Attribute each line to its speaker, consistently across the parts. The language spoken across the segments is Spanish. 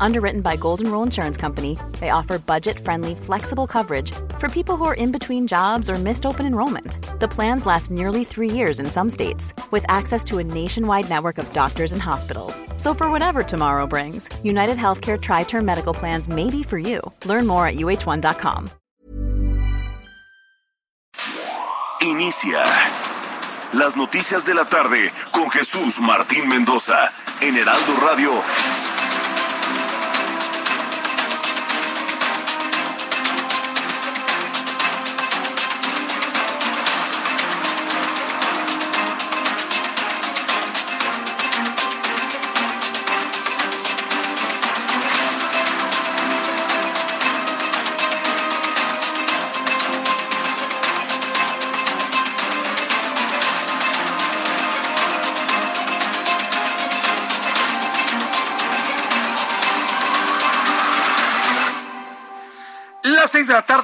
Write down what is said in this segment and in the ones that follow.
Speaker 1: Underwritten by Golden Rule Insurance Company, they offer budget friendly, flexible coverage for people who are in between jobs or missed open enrollment. The plans last nearly three years in some states, with access to a nationwide network of doctors and hospitals. So, for whatever tomorrow brings, United Healthcare Tri Term Medical Plans may be for you. Learn more at uh1.com.
Speaker 2: Inicia las noticias de la tarde con Jesús Martín Mendoza en Heraldo Radio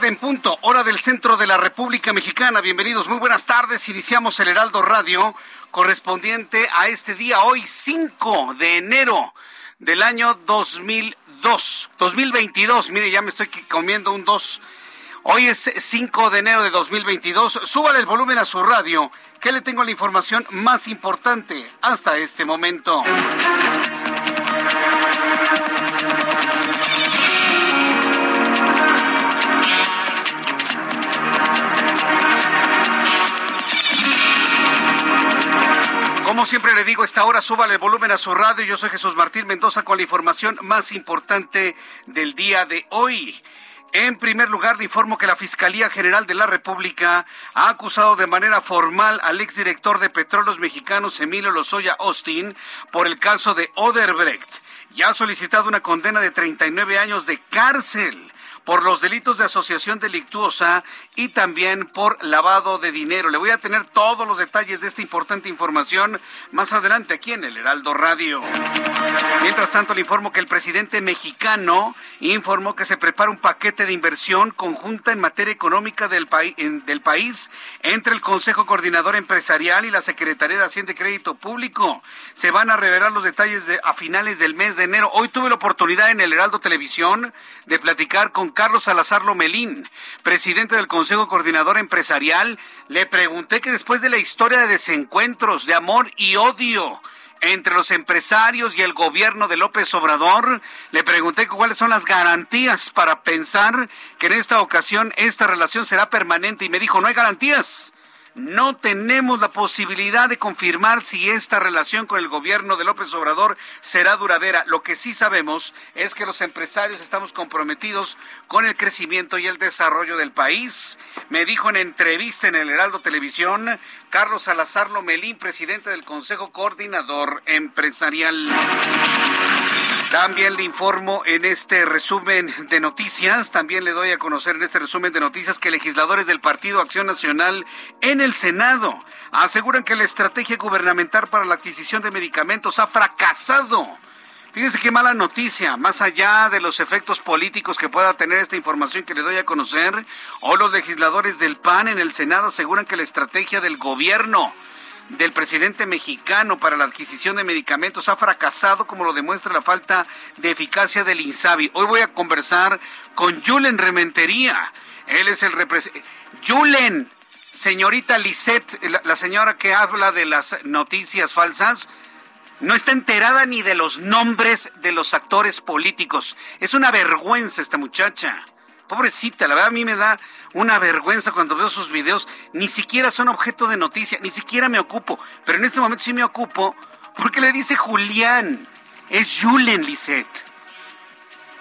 Speaker 3: en punto, hora del centro de la República Mexicana. Bienvenidos, muy buenas tardes. Iniciamos el Heraldo Radio correspondiente a este día, hoy 5 de enero del año 2002, 2022. Mire, ya me estoy comiendo un 2. Hoy es 5 de enero de 2022. Súbale el volumen a su radio, que le tengo la información más importante hasta este momento. Como siempre le digo, esta hora súbale el volumen a su radio. Yo soy Jesús Martín Mendoza con la información más importante del día de hoy. En primer lugar, le informo que la Fiscalía General de la República ha acusado de manera formal al exdirector de Petróleos Mexicanos, Emilio Lozoya Austin, por el caso de Oderbrecht y ha solicitado una condena de 39 años de cárcel por los delitos de asociación delictuosa y también por lavado de dinero. Le voy a tener todos los detalles de esta importante información más adelante aquí en el Heraldo Radio. Mientras tanto, le informo que el presidente mexicano informó que se prepara un paquete de inversión conjunta en materia económica del, país entre el Consejo Coordinador Empresarial y la Secretaría de Hacienda y Crédito Público. Se van a revelar los detalles a finales del mes de enero. Hoy tuve la oportunidad en el Heraldo Televisión de platicar con Carlos Salazar Lomelín, presidente del Consejo Coordinador Empresarial, le pregunté que después de la historia de desencuentros, de amor y odio, entre los empresarios y el gobierno de López Obrador. Le pregunté cuáles son las garantías para pensar que en esta ocasión esta relación será permanente y me dijo, no hay garantías no tenemos la posibilidad de confirmar si esta relación con el gobierno de López Obrador será duradera. Lo que sí sabemos es que los empresarios estamos comprometidos con el crecimiento y el desarrollo del país. Me dijo en entrevista en el Heraldo Televisión Carlos Salazar Lomelín, presidente del Consejo Coordinador Empresarial. También le informo en este resumen de noticias, también le doy a conocer en este resumen de noticias que legisladores del Partido Acción Nacional en el Senado aseguran que la estrategia gubernamental para la adquisición de medicamentos ha fracasado. Fíjense qué mala noticia, más allá de los efectos políticos que pueda tener esta información que le doy a conocer, o los legisladores del PAN en el Senado aseguran que la estrategia del gobierno del presidente mexicano para la adquisición de medicamentos ha fracasado, como lo demuestra la falta de eficacia del INSABI. Hoy voy a conversar con Julen Rementería. Él es el representante. Julen, señorita Lisette, la, señora que habla de las noticias falsas, no está enterada ni de los nombres de los actores políticos. Es una vergüenza esta muchacha. Pobrecita, la verdad a mí me da una vergüenza cuando veo sus videos. Ni siquiera son objeto de noticia, ni siquiera me ocupo. Pero en este momento sí me ocupo porque le dice Julián. Es Julen Lisette.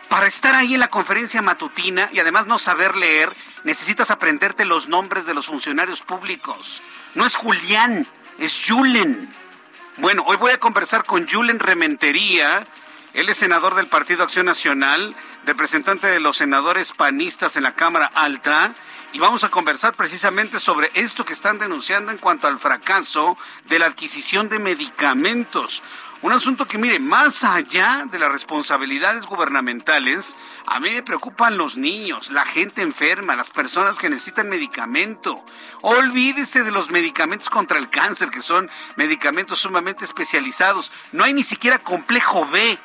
Speaker 3: Para estar ahí en la conferencia matutina y además no saber leer, necesitas aprenderte los nombres de los funcionarios públicos. No es Julián, es Julen. Bueno, hoy voy a conversar con Julen Rementería. Él es senador del Partido Acción Nacional representante de los senadores panistas en la Cámara Alta, y vamos a conversar precisamente sobre esto que están denunciando en cuanto al fracaso de la adquisición de medicamentos. Un asunto que, mire, más allá de las responsabilidades gubernamentales, a mí me preocupan los niños, la gente enferma, las personas que necesitan medicamento. Olvídese de los medicamentos contra el cáncer, que son medicamentos sumamente especializados. No hay ni siquiera complejo B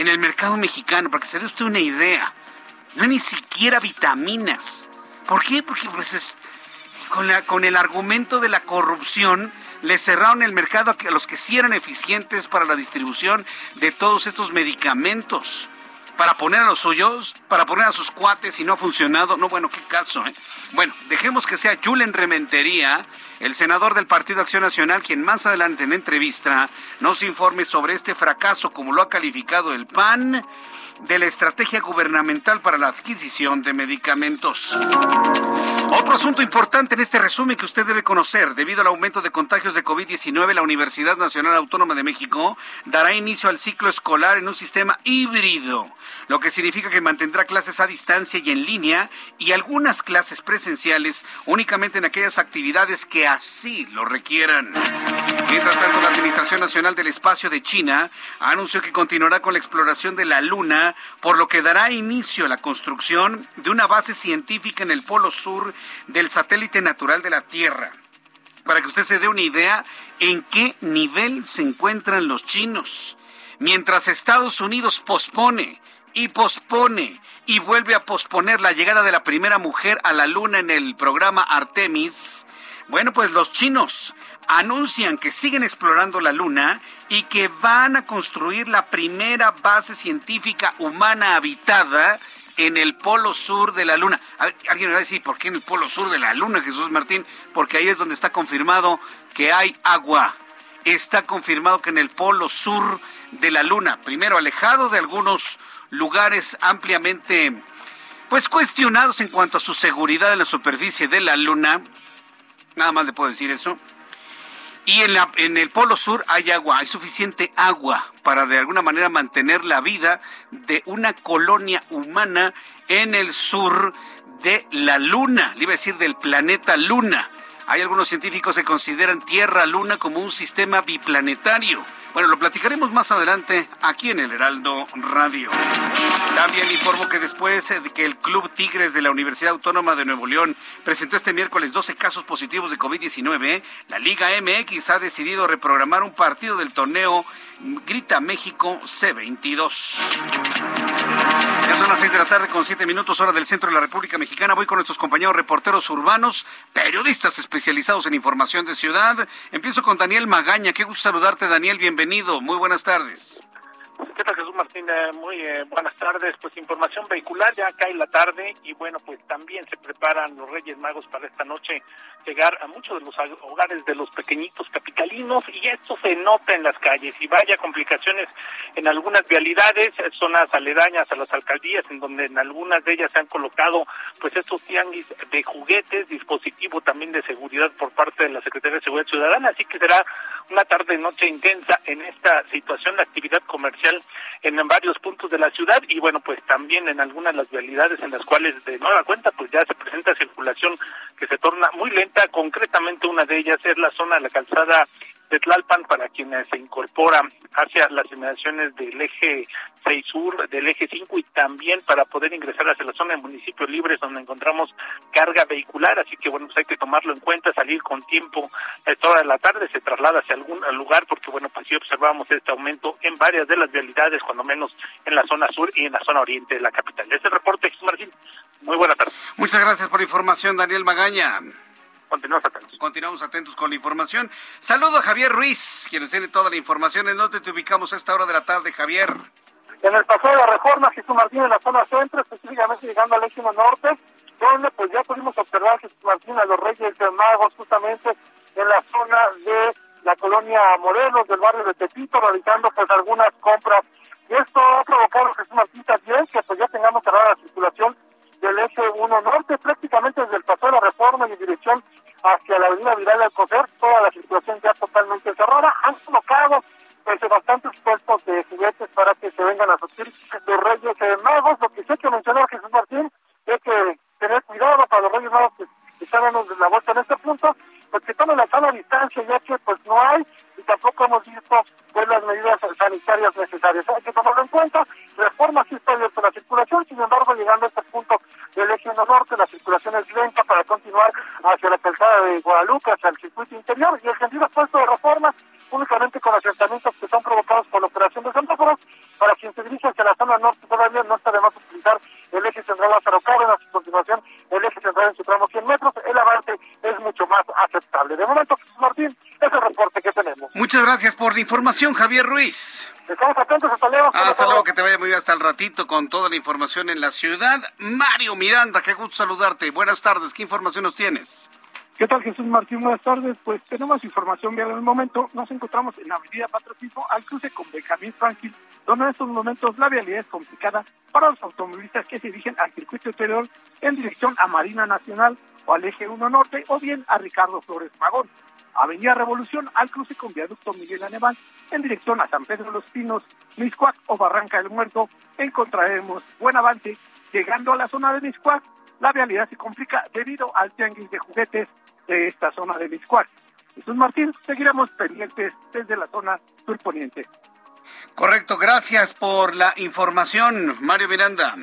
Speaker 3: en el mercado mexicano, para que se dé usted una idea. No hay ni siquiera vitaminas. ¿Por qué? Porque pues con, la, con el argumento de la corrupción le cerraron el mercado a los que sí eran eficientes para la distribución de todos estos medicamentos. Para poner a los suyos, para poner a sus cuates y no ha funcionado. No, bueno, qué caso. ¿eh? Bueno, dejemos que sea Julen Rementería, el senador del Partido Acción Nacional, quien más adelante en entrevista nos informe sobre este fracaso, como lo ha calificado el PAN de la estrategia gubernamental para la adquisición de medicamentos. Otro asunto importante en este resumen que usted debe conocer, debido al aumento de contagios de COVID-19, la Universidad Nacional Autónoma de México dará inicio al ciclo escolar en un sistema híbrido, lo que significa que mantendrá clases a distancia y en línea y algunas clases presenciales únicamente en aquellas actividades que así lo requieran. Mientras tanto, la Administración Nacional del Espacio de China anunció que continuará con la exploración de la Luna, por lo que dará inicio a la construcción de una base científica en el polo sur del satélite natural de la Tierra. Para que usted se dé una idea en qué nivel se encuentran los chinos. Mientras Estados Unidos pospone y pospone y vuelve a posponer la llegada de la primera mujer a la luna en el programa Artemis, bueno, pues los chinos anuncian que siguen explorando la Luna y que van a construir la primera base científica humana habitada en el polo sur de la Luna. Alguien me va a decir, ¿por qué en el polo sur de la Luna, Jesús Martín? Porque ahí es donde está confirmado que hay agua. Está confirmado que en el polo sur de la Luna, primero alejado de algunos lugares ampliamente pues cuestionados en cuanto a su seguridad en la superficie de la Luna, nada más le puedo decir eso, y en, la, en el Polo Sur hay agua, hay suficiente agua para de alguna manera mantener la vida de una colonia humana en el sur de la Luna, le iba a decir del planeta Luna. Hay algunos científicos que consideran Tierra-Luna como un sistema biplanetario. Bueno, lo platicaremos más adelante aquí en el Heraldo Radio. También informo que después de que el Club Tigres de la Universidad Autónoma de Nuevo León presentó este miércoles 12 casos positivos de COVID-19, la Liga MX ha decidido reprogramar un partido del torneo Grita México C22. Ya son las 6 de la tarde con 7 minutos hora del centro de la República Mexicana. Voy con nuestros compañeros reporteros urbanos, periodistas especializados en información de ciudad. Empiezo con Daniel Magaña. Qué gusto saludarte, Daniel. Bienvenido. Muy buenas tardes.
Speaker 4: ¿Qué Jesús Martín? Eh, muy eh, buenas tardes. Pues información vehicular, ya cae la tarde y bueno, pues también se preparan los Reyes Magos para esta noche llegar a muchos de los hogares de los pequeñitos capitalinos y esto se nota en las calles y vaya complicaciones en algunas vialidades, zonas aledañas a las alcaldías, en donde en algunas de ellas se han colocado pues estos tianguis de juguetes, dispositivo también de seguridad por parte de la Secretaría de Seguridad Ciudadana, así que será una tarde-noche intensa en esta situación de actividad comercial en varios puntos de la ciudad y bueno, pues también en algunas de las vialidades en las cuales de nueva cuenta pues ya se presenta circulación que se torna muy lenta, concretamente una de ellas es la zona de la calzada de Tlalpan para quienes se incorporan hacia las inmediaciones del eje 6 sur, del eje 5 y también para poder ingresar hacia la zona de municipios libres donde encontramos carga vehicular, así que bueno, pues hay que tomarlo en cuenta, salir con tiempo a esta hora de la tarde, se traslada hacia algún lugar porque bueno, pues sí observamos este aumento en varias de las vialidades, cuando menos en la zona sur y en la zona oriente de la capital. Este reporte, Jesús Martín, muy buena tarde.
Speaker 3: Muchas gracias por la información, Daniel Magaña.
Speaker 4: Continuamos atentos.
Speaker 3: Continuamos atentos con la información. Saludo a Javier Ruiz, quien tiene toda la información. ¿En dónde te ubicamos a esta hora de la tarde, Javier?
Speaker 5: En el paseo de la Reforma, Jesús Martín, en la zona centro, específicamente llegando al éximo norte, donde pues ya pudimos observar, Jesús Martín, a los Reyes Magos, justamente en la zona de la colonia Morelos, del barrio de Tepito, realizando pues algunas compras. Y esto ha provocado, Jesús Martín, también que pues ya tengamos cerrada la circulación del eje 1 norte, prácticamente desde el paso de la reforma en dirección hacia la avenida Vidal Alcocer, toda la situación ya totalmente cerrada. Han colocado pues bastantes puestos de juguetes para que se vengan a surtir los Reyes Magos. Lo que sí hay que mencionar, Jesús Martín, es que tener cuidado para los Reyes Magos que están dando la vuelta en este punto, pues que tomen la sana distancia, ya que pues no hay y tampoco hemos visto pues las medidas sanitarias necesarias. Guadalupe, hacia el circuito interior, y el sentido puesto de reforma únicamente con asentamientos que son provocados por la operación de semáforos. Para quien se dirige hacia la zona norte todavía no está de más utilizar el eje central Lázaro Cárdenas y continuación el eje central en su tramo 100 metros. El avance es mucho más aceptable. De momento, Martín, es el reporte que tenemos.
Speaker 3: Muchas gracias por la información, Javier Ruiz.
Speaker 5: Estamos atentos, hasta luego.
Speaker 3: Hasta luego, que te vaya muy bien hasta el ratito con toda la información en la ciudad. Mario Miranda, qué gusto saludarte. Buenas tardes, ¿qué información nos tienes?
Speaker 6: ¿Qué tal Jesús Martín? Buenas tardes. Pues tenemos información vial en el momento. Nos encontramos en avenida Patriotismo al cruce con Benjamín Franklin, donde en estos momentos la vialidad es complicada para los automovilistas que se dirigen al circuito interior en dirección a Marina Nacional o al eje 1 Norte o bien a Ricardo Flores Magón. Avenida Revolución al cruce con viaducto Miguel Anemán en dirección a San Pedro de los Pinos, Miscuac o Barranca del Muerto. Encontraremos buen avance. Llegando a la zona de Miscuac, la vialidad se complica debido al tianguis de juguetes de esta zona de Miscuac. Jesús Martín, seguiremos pendientes desde la zona surponiente.
Speaker 3: Correcto, gracias por la información, Mario Miranda.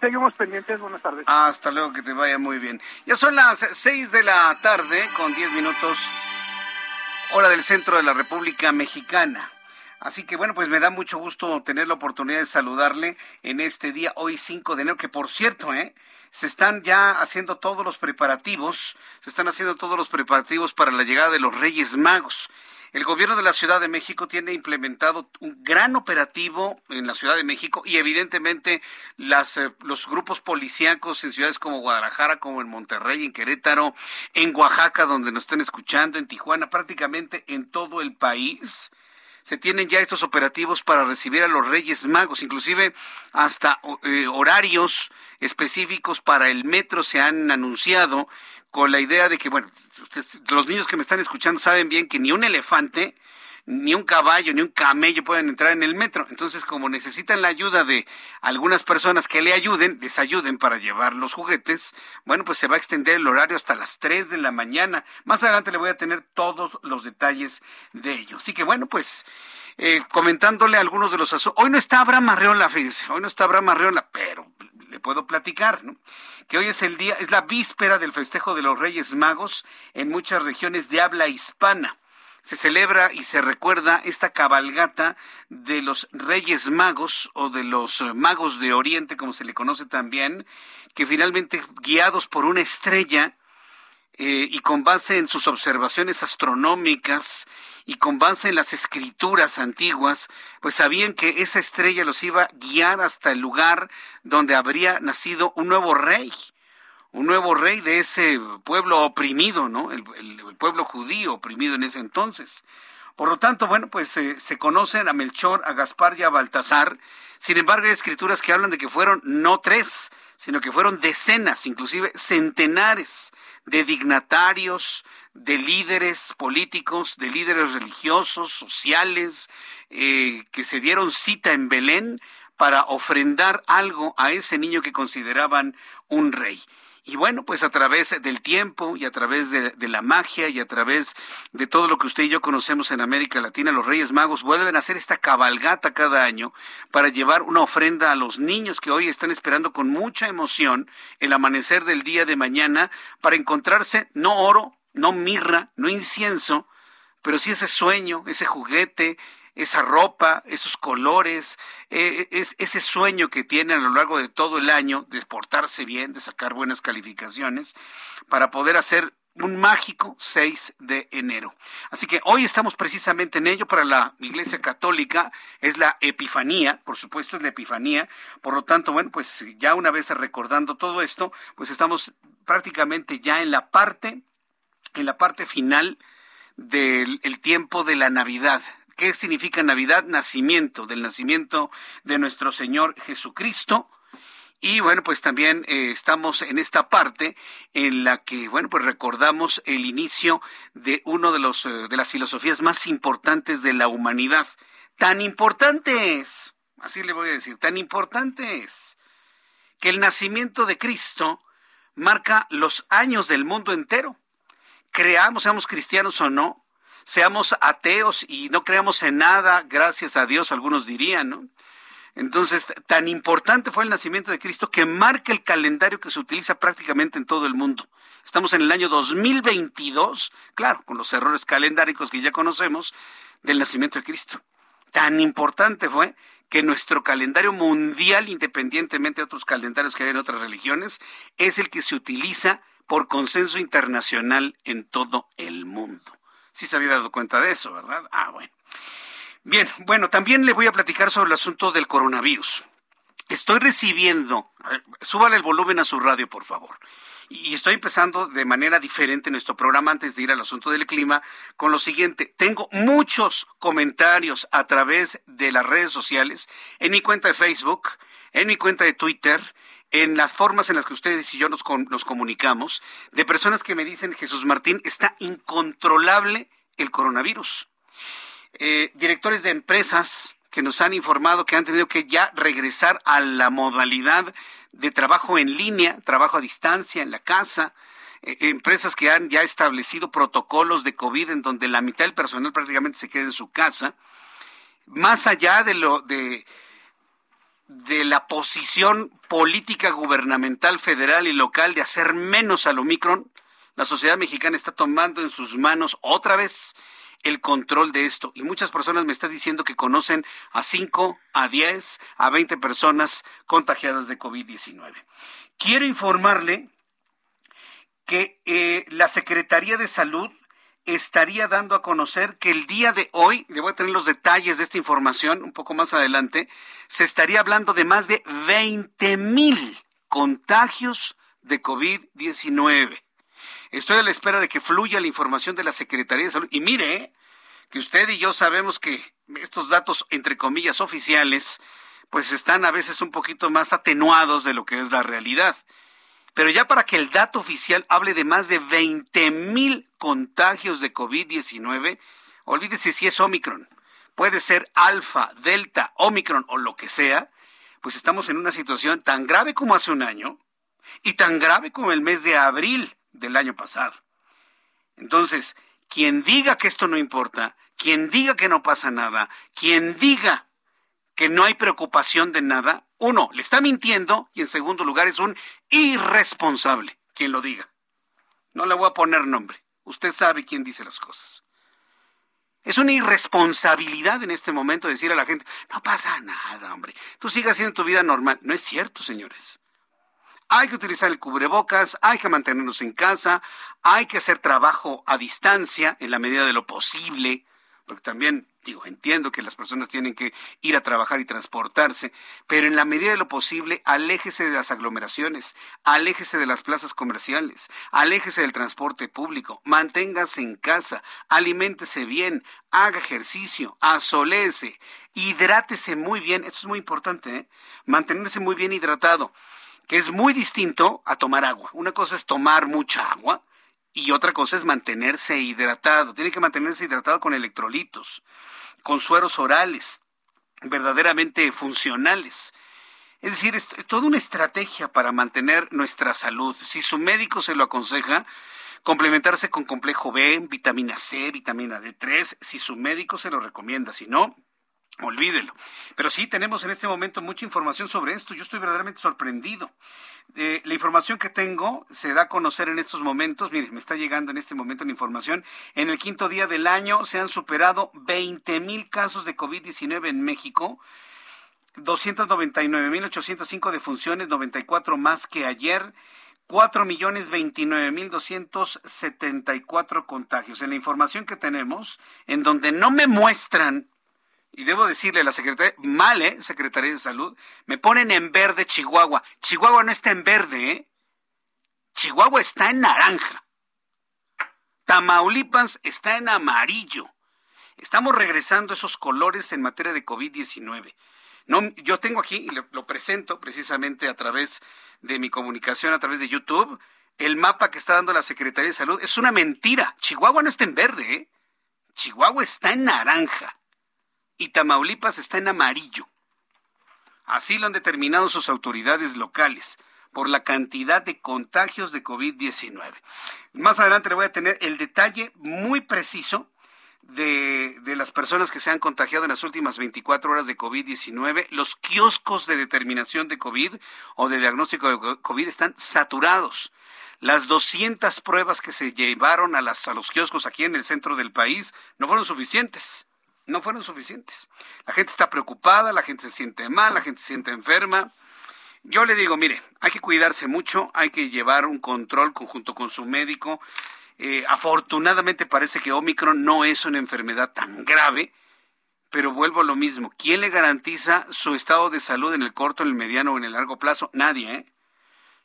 Speaker 6: Seguimos pendientes, buenas tardes.
Speaker 3: Hasta luego, que te vaya muy bien. Ya son las seis de la tarde con diez minutos, hora del centro de la República Mexicana. Así que bueno, pues me da mucho gusto tener la oportunidad de saludarle en este día, hoy 5 de enero, que por cierto, ¿eh? Se están ya haciendo todos los preparativos, se están haciendo todos los preparativos para la llegada de los Reyes Magos. El gobierno de la Ciudad de México tiene implementado un gran operativo en la Ciudad de México y evidentemente las, eh, los grupos policíacos en ciudades como Guadalajara, como en Monterrey, en Querétaro, en Oaxaca, donde nos están escuchando, en Tijuana, prácticamente en todo el país se tienen ya estos operativos para recibir a los Reyes Magos, inclusive hasta eh, horarios específicos para el metro se han anunciado con la idea de que, bueno, los niños que me están escuchando saben bien que ni un elefante ni un caballo, ni un camello pueden entrar en el metro. Entonces, como necesitan la ayuda de algunas personas que le ayuden, les ayuden para llevar los juguetes, bueno, pues se va a extender el horario hasta las 3 de la mañana. Más adelante le voy a tener todos los detalles de ello. Así que bueno, pues eh, comentándole algunos de los asuntos. Hoy no está Abraham Arreola, fíjense, hoy no está Abraham Arreola, pero le puedo platicar, ¿no? Que hoy es el día, es la víspera del festejo de los Reyes Magos en muchas regiones de habla hispana se celebra y se recuerda esta cabalgata de los Reyes Magos o de los eh, Magos de Oriente, como se le conoce también, que finalmente guiados por una estrella eh, y con base en sus observaciones astronómicas y con base en las escrituras antiguas, pues sabían que esa estrella los iba a guiar hasta el lugar donde habría nacido un nuevo rey un nuevo rey de ese pueblo oprimido, ¿no? El, pueblo judío oprimido en ese entonces. Por lo tanto, bueno, pues eh, se conocen a Melchor, a Gaspar y a Baltasar. Sin embargo, hay escrituras que hablan de que fueron no tres, sino que fueron decenas, inclusive centenares de dignatarios, de líderes políticos, de líderes religiosos, sociales, eh, que se dieron cita en Belén para ofrendar algo a ese niño que consideraban un rey. Y bueno, pues a través del tiempo y a través de, la magia y a través de todo lo que usted y yo conocemos en América Latina, los Reyes Magos vuelven a hacer esta cabalgata cada año para llevar una ofrenda a los niños que hoy están esperando con mucha emoción el amanecer del día de mañana para encontrarse no oro, no mirra, no incienso, pero sí ese sueño, ese juguete, esa ropa, esos colores, eh, es, ese sueño que tienen a lo largo de todo el año de portarse bien, de sacar buenas calificaciones, para poder hacer un mágico 6 de enero. Así que hoy estamos precisamente en ello. Para la Iglesia Católica, es la Epifanía, por supuesto es la Epifanía, por lo tanto, bueno, pues ya una vez recordando todo esto, pues estamos prácticamente ya en la parte, en la parte final del tiempo de la Navidad, ¿Qué significa Navidad? Nacimiento, del nacimiento de nuestro Señor Jesucristo. Y bueno, pues también eh, estamos en esta parte en la que, bueno, pues recordamos el inicio de uno de los eh, de las filosofías más importantes de la humanidad. Tan importante es, así le voy a decir, tan importante es que el nacimiento de Cristo marca los años del mundo entero. Creamos, seamos cristianos o no, seamos ateos y no creamos en nada, gracias a Dios, algunos dirían, ¿no? Entonces, tan importante fue el nacimiento de Cristo que marca el calendario que se utiliza prácticamente en todo el mundo. Estamos en el año 2022, claro, con los errores calendáricos que ya conocemos del nacimiento de Cristo. Tan importante fue que nuestro calendario mundial, independientemente de otros calendarios que hay en otras religiones, es el que se utiliza por consenso internacional en todo el mundo. Sí se había dado cuenta de eso, ¿verdad? Ah, bueno. Bien, bueno, también le voy a platicar sobre el asunto del coronavirus. Estoy recibiendo, súbale el volumen a su radio, por favor. Y estoy empezando de manera diferente en nuestro programa antes de ir al asunto del clima con lo siguiente. Tengo muchos comentarios a través de las redes sociales, en mi cuenta de Facebook, en mi cuenta de Twitter, en las formas en las que ustedes y yo nos, nos comunicamos, de personas que me dicen, Jesús Martín, está incontrolable el coronavirus. Eh, directores de empresas que nos han informado que han tenido que ya regresar a la modalidad de trabajo en línea, trabajo a distancia en la casa, eh, empresas que han ya establecido protocolos de COVID en donde la mitad del personal prácticamente se queda en su casa, más allá de lo de de la posición política gubernamental federal y local de hacer menos al Omicron, la sociedad mexicana está tomando en sus manos otra vez el control de esto. Y muchas personas me están diciendo que conocen a 5, a 10, a 20 personas contagiadas de COVID-19. Quiero informarle que eh, la Secretaría de Salud estaría dando a conocer que el día de hoy, le voy a tener los detalles de esta información un poco más adelante, se estaría hablando de más de 20 mil contagios de COVID-19. Estoy a la espera de que fluya la información de la Secretaría de Salud. Y mire, que usted y yo sabemos que estos datos, entre comillas, oficiales, pues están a veces un poquito más atenuados de lo que es la realidad. Pero ya para que el dato oficial hable de más de 20 mil contagios de COVID-19, olvídese si es Omicron, puede ser alfa, delta, Omicron o lo que sea, pues estamos en una situación tan grave como hace un año y tan grave como el mes de abril del año pasado. Entonces, quien diga que esto no importa, quien diga que no pasa nada, quien diga que no hay preocupación de nada, uno, le está mintiendo y en segundo lugar es un irresponsable, quien lo diga. No le voy a poner nombre. Usted sabe quién dice las cosas. Es una irresponsabilidad en este momento decir a la gente, no pasa nada, hombre. Tú sigas haciendo tu vida normal. No es cierto, señores. Hay que utilizar el cubrebocas, hay que mantenernos en casa, hay que hacer trabajo a distancia en la medida de lo posible, porque también digo, entiendo que las personas tienen que ir a trabajar y transportarse, pero en la medida de lo posible, aléjese de las aglomeraciones, aléjese de las plazas comerciales, aléjese del transporte público, manténgase en casa, aliméntese bien, haga ejercicio, asolece, hidrátese muy bien, esto es muy importante, ¿eh? mantenerse muy bien hidratado que es muy distinto a tomar agua. Una cosa es tomar mucha agua y otra cosa es mantenerse hidratado. Tiene que mantenerse hidratado con electrolitos, con sueros orales, verdaderamente funcionales. Es decir, es toda una estrategia para mantener nuestra salud. Si su médico se lo aconseja, complementarse con complejo B, vitamina C, vitamina D3, si su médico se lo recomienda. Si no, Olvídelo. Pero sí tenemos en este momento mucha información sobre esto. Yo estoy verdaderamente sorprendido. Eh, la información que tengo se da a conocer en estos momentos. Mire, me está llegando en este momento la información. En el quinto día del año se han superado 20 mil casos de COVID-19 en México. 299.805 defunciones, 94 más que ayer. 4.029.274 contagios. En la información que tenemos, en donde no me muestran y debo decirle a la Secretaría, mal, ¿eh? Secretaría de Salud, me ponen en verde Chihuahua. Chihuahua no está en verde, ¿eh? Chihuahua está en naranja. Tamaulipas está en amarillo. Estamos regresando a esos colores en materia de COVID-19. No, yo tengo aquí, y lo presento precisamente a través de mi comunicación, a través de YouTube, el mapa que está dando la Secretaría de Salud. Es una mentira. Chihuahua no está en verde, ¿eh? Chihuahua está en naranja y Tamaulipas está en amarillo. Así lo han determinado sus autoridades locales por la cantidad de contagios de COVID-19. Más adelante le voy a tener el detalle muy preciso de, de, las personas que se han contagiado en las últimas 24 horas de COVID-19. Los kioscos de determinación de COVID o de diagnóstico de COVID están saturados. Las 200 pruebas que se llevaron a, las, a los kioscos aquí en el centro del país no fueron suficientes. No fueron suficientes. La gente está preocupada, la gente se siente mal, la gente se siente enferma. Yo le digo, mire, hay que cuidarse mucho, hay que llevar un control conjunto con su médico. Eh, afortunadamente parece que Omicron no es una enfermedad tan grave, pero vuelvo a lo mismo. ¿Quién le garantiza su estado de salud en el corto, en el mediano o en el largo plazo? Nadie, ¿eh?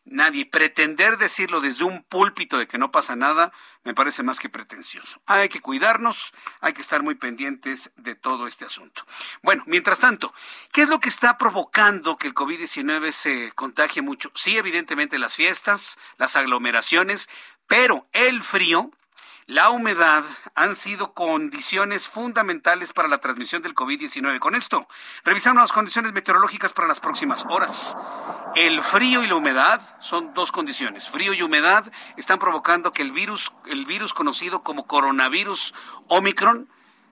Speaker 3: Nadie. Pretender decirlo desde un púlpito de que no pasa nada me parece más que pretencioso. Hay que cuidarnos, hay que estar muy pendientes de todo este asunto. Bueno, mientras tanto, ¿qué es lo que está provocando que el COVID-19 se contagie mucho? Sí, evidentemente las fiestas, las aglomeraciones, pero el frío la humedad han sido condiciones fundamentales para la transmisión del COVID-19. Con esto, revisamos las condiciones meteorológicas para las próximas horas. El frío y la humedad son dos condiciones. Frío y humedad están provocando que el virus, el virus conocido como coronavirus Omicron,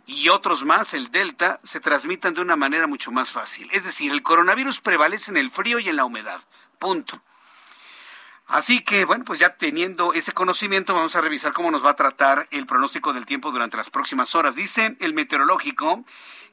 Speaker 3: y otros más, el Delta, se transmitan de una manera mucho más fácil. Es decir, el coronavirus prevalece en el frío y en la humedad. Punto. Así que, bueno, pues ya teniendo ese conocimiento, vamos a revisar cómo nos va a tratar el pronóstico del tiempo durante las próximas horas. Dice el meteorológico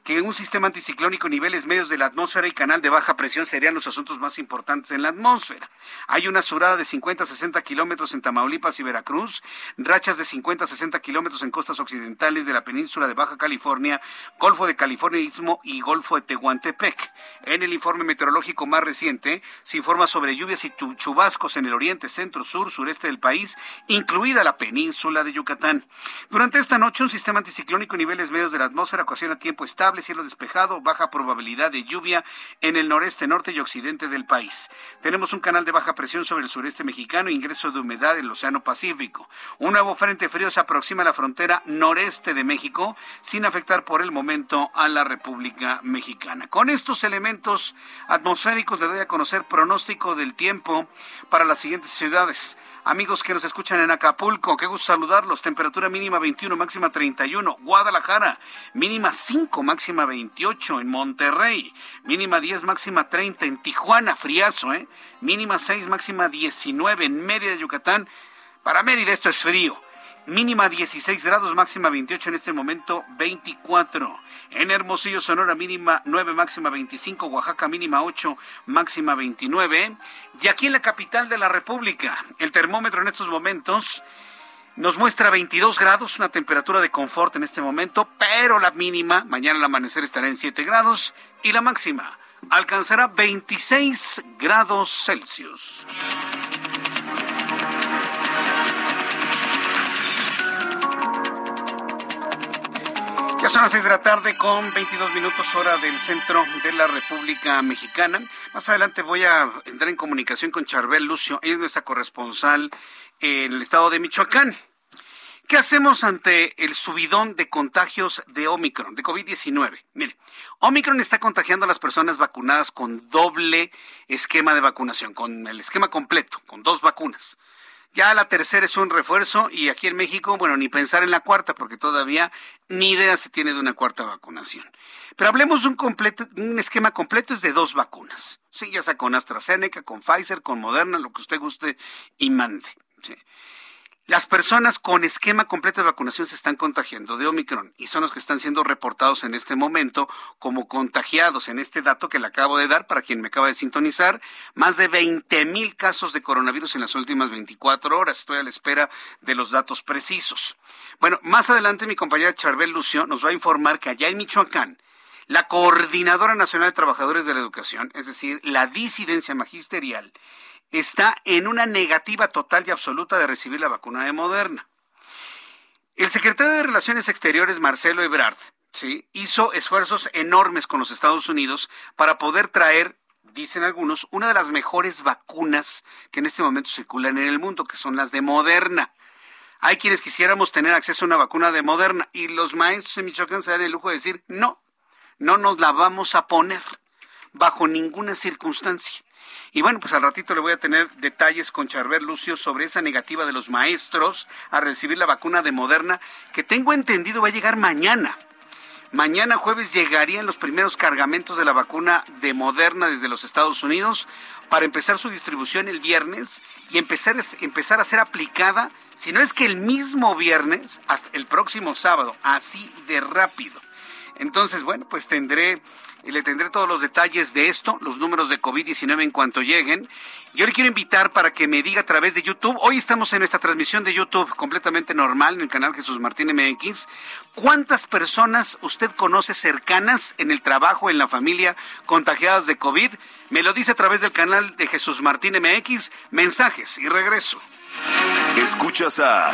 Speaker 3: que un sistema anticiclónico, niveles medios de la atmósfera y canal de baja presión serían los asuntos más importantes en la atmósfera. Hay una surada de 50 a 60 kilómetros en Tamaulipas y Veracruz, rachas de 50 a 60 kilómetros en costas occidentales de la península de Baja California, Golfo de California Istmo y Golfo de Tehuantepec. En el informe meteorológico más reciente se informa sobre lluvias y chubascos en el oriente, centro, sur, sureste del país, incluida la península de Yucatán. Durante esta noche, un sistema anticiclónico, niveles medios de la atmósfera, ocasiona tiempo estable cielo despejado, baja probabilidad de lluvia en el noreste, norte y occidente del país. Tenemos un canal de baja presión sobre el sureste mexicano, ingreso de humedad en el Océano Pacífico. Un nuevo frente frío se aproxima a la frontera noreste de México, sin afectar por el momento a la República Mexicana. Con estos elementos atmosféricos le doy a conocer pronóstico del tiempo para las siguientes ciudades. Amigos que nos escuchan en Acapulco, qué gusto saludarlos. Temperatura mínima 21, máxima 31. Guadalajara, mínima 5, máxima 28. En Monterrey, mínima 10, máxima 30. En Tijuana, friazo, ¿eh? Mínima 6, máxima 19. En Mérida, Yucatán. Para Mérida esto es frío. Mínima 16 grados, máxima 28. En este momento 24. En Hermosillo, Sonora, mínima 9, máxima 25. Oaxaca, mínima 8, máxima 29. Y aquí en la capital de la República, el termómetro en estos momentos nos muestra 22 grados, una temperatura de confort en este momento, pero la mínima, mañana al amanecer estará en 7 grados y la máxima alcanzará 26 grados Celsius. Son las seis de la tarde con 22 minutos hora del centro de la República Mexicana. Más adelante voy a entrar en comunicación con Charbel Lucio, es nuestra corresponsal en el estado de Michoacán. ¿Qué hacemos ante el subidón de contagios de Omicron, de COVID-19? Mire, Omicron está contagiando a las personas vacunadas con doble esquema de vacunación, con el esquema completo, con dos vacunas. Ya la tercera es un refuerzo y aquí en México, bueno, ni pensar en la cuarta porque todavía ni idea se tiene de una cuarta vacunación. Pero hablemos de un, completo, un esquema completo, es de dos vacunas. Sí, ya sea con AstraZeneca, con Pfizer, con Moderna, lo que usted guste y mande. Las personas con esquema completo de vacunación se están contagiando de Omicron y son los que están siendo reportados en este momento como contagiados en este dato que le acabo de dar para quien me acaba de sintonizar. Más de 20 mil casos de coronavirus en las últimas 24 horas. Estoy a la espera de los datos precisos. Bueno, más adelante mi compañera Charbel Lucio nos va a informar que allá en Michoacán, la Coordinadora Nacional de Trabajadores de la Educación, es decir, la disidencia magisterial, está en una negativa total y absoluta de recibir la vacuna de Moderna. El secretario de Relaciones Exteriores, Marcelo Ebrard, hizo esfuerzos enormes con los Estados Unidos para poder traer, dicen algunos, una de las mejores vacunas que en este momento circulan en el mundo, que son las de Moderna. Hay quienes quisiéramos tener acceso a una vacuna de Moderna y los maestros en Michoacán se dan el lujo de decir, no, no nos la vamos a poner bajo ninguna circunstancia. Y bueno, pues al ratito le voy a tener detalles con Charbel Lucio sobre esa negativa de los maestros a recibir la vacuna de Moderna, que tengo entendido va a llegar mañana. Mañana jueves llegarían los primeros cargamentos de la vacuna de Moderna desde los Estados Unidos para empezar su distribución el viernes y empezar, empezar a ser aplicada, si no es que el mismo viernes, hasta el próximo sábado, así de rápido. Entonces, bueno, pues tendré y le tendré todos los detalles de esto, los números de COVID-19 en cuanto lleguen. Yo le quiero invitar para que me diga a través de YouTube, hoy estamos en esta transmisión de YouTube completamente normal en el canal Jesús Martín MX, ¿cuántas personas usted conoce cercanas en el trabajo, en la familia, contagiadas de COVID? Me lo dice a través del canal de Jesús Martín MX, mensajes y regreso.
Speaker 2: Escuchas a...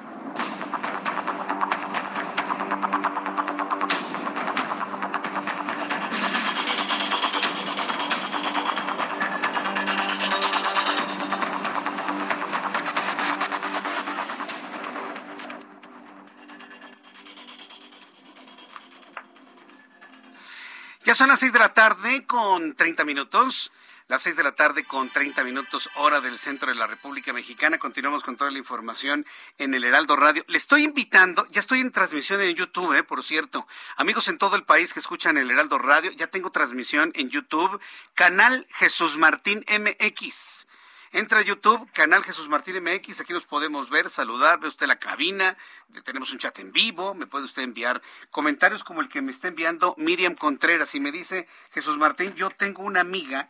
Speaker 3: Son las seis de la tarde con 30 minutos. Las seis de la tarde con 30 minutos hora del centro de la República Mexicana. Continuamos con toda la información en el Heraldo Radio. Le estoy invitando, ya estoy en transmisión en YouTube, eh, por cierto. Amigos en todo el país que escuchan el Heraldo Radio, ya tengo transmisión en YouTube, canal Jesús Martín MX. Entra a YouTube, canal Jesús Martín MX, aquí nos podemos ver, saludar, ve usted la cabina, tenemos un chat en vivo, me puede usted enviar comentarios como el que me está enviando Miriam Contreras y me dice, Jesús Martín, yo tengo una amiga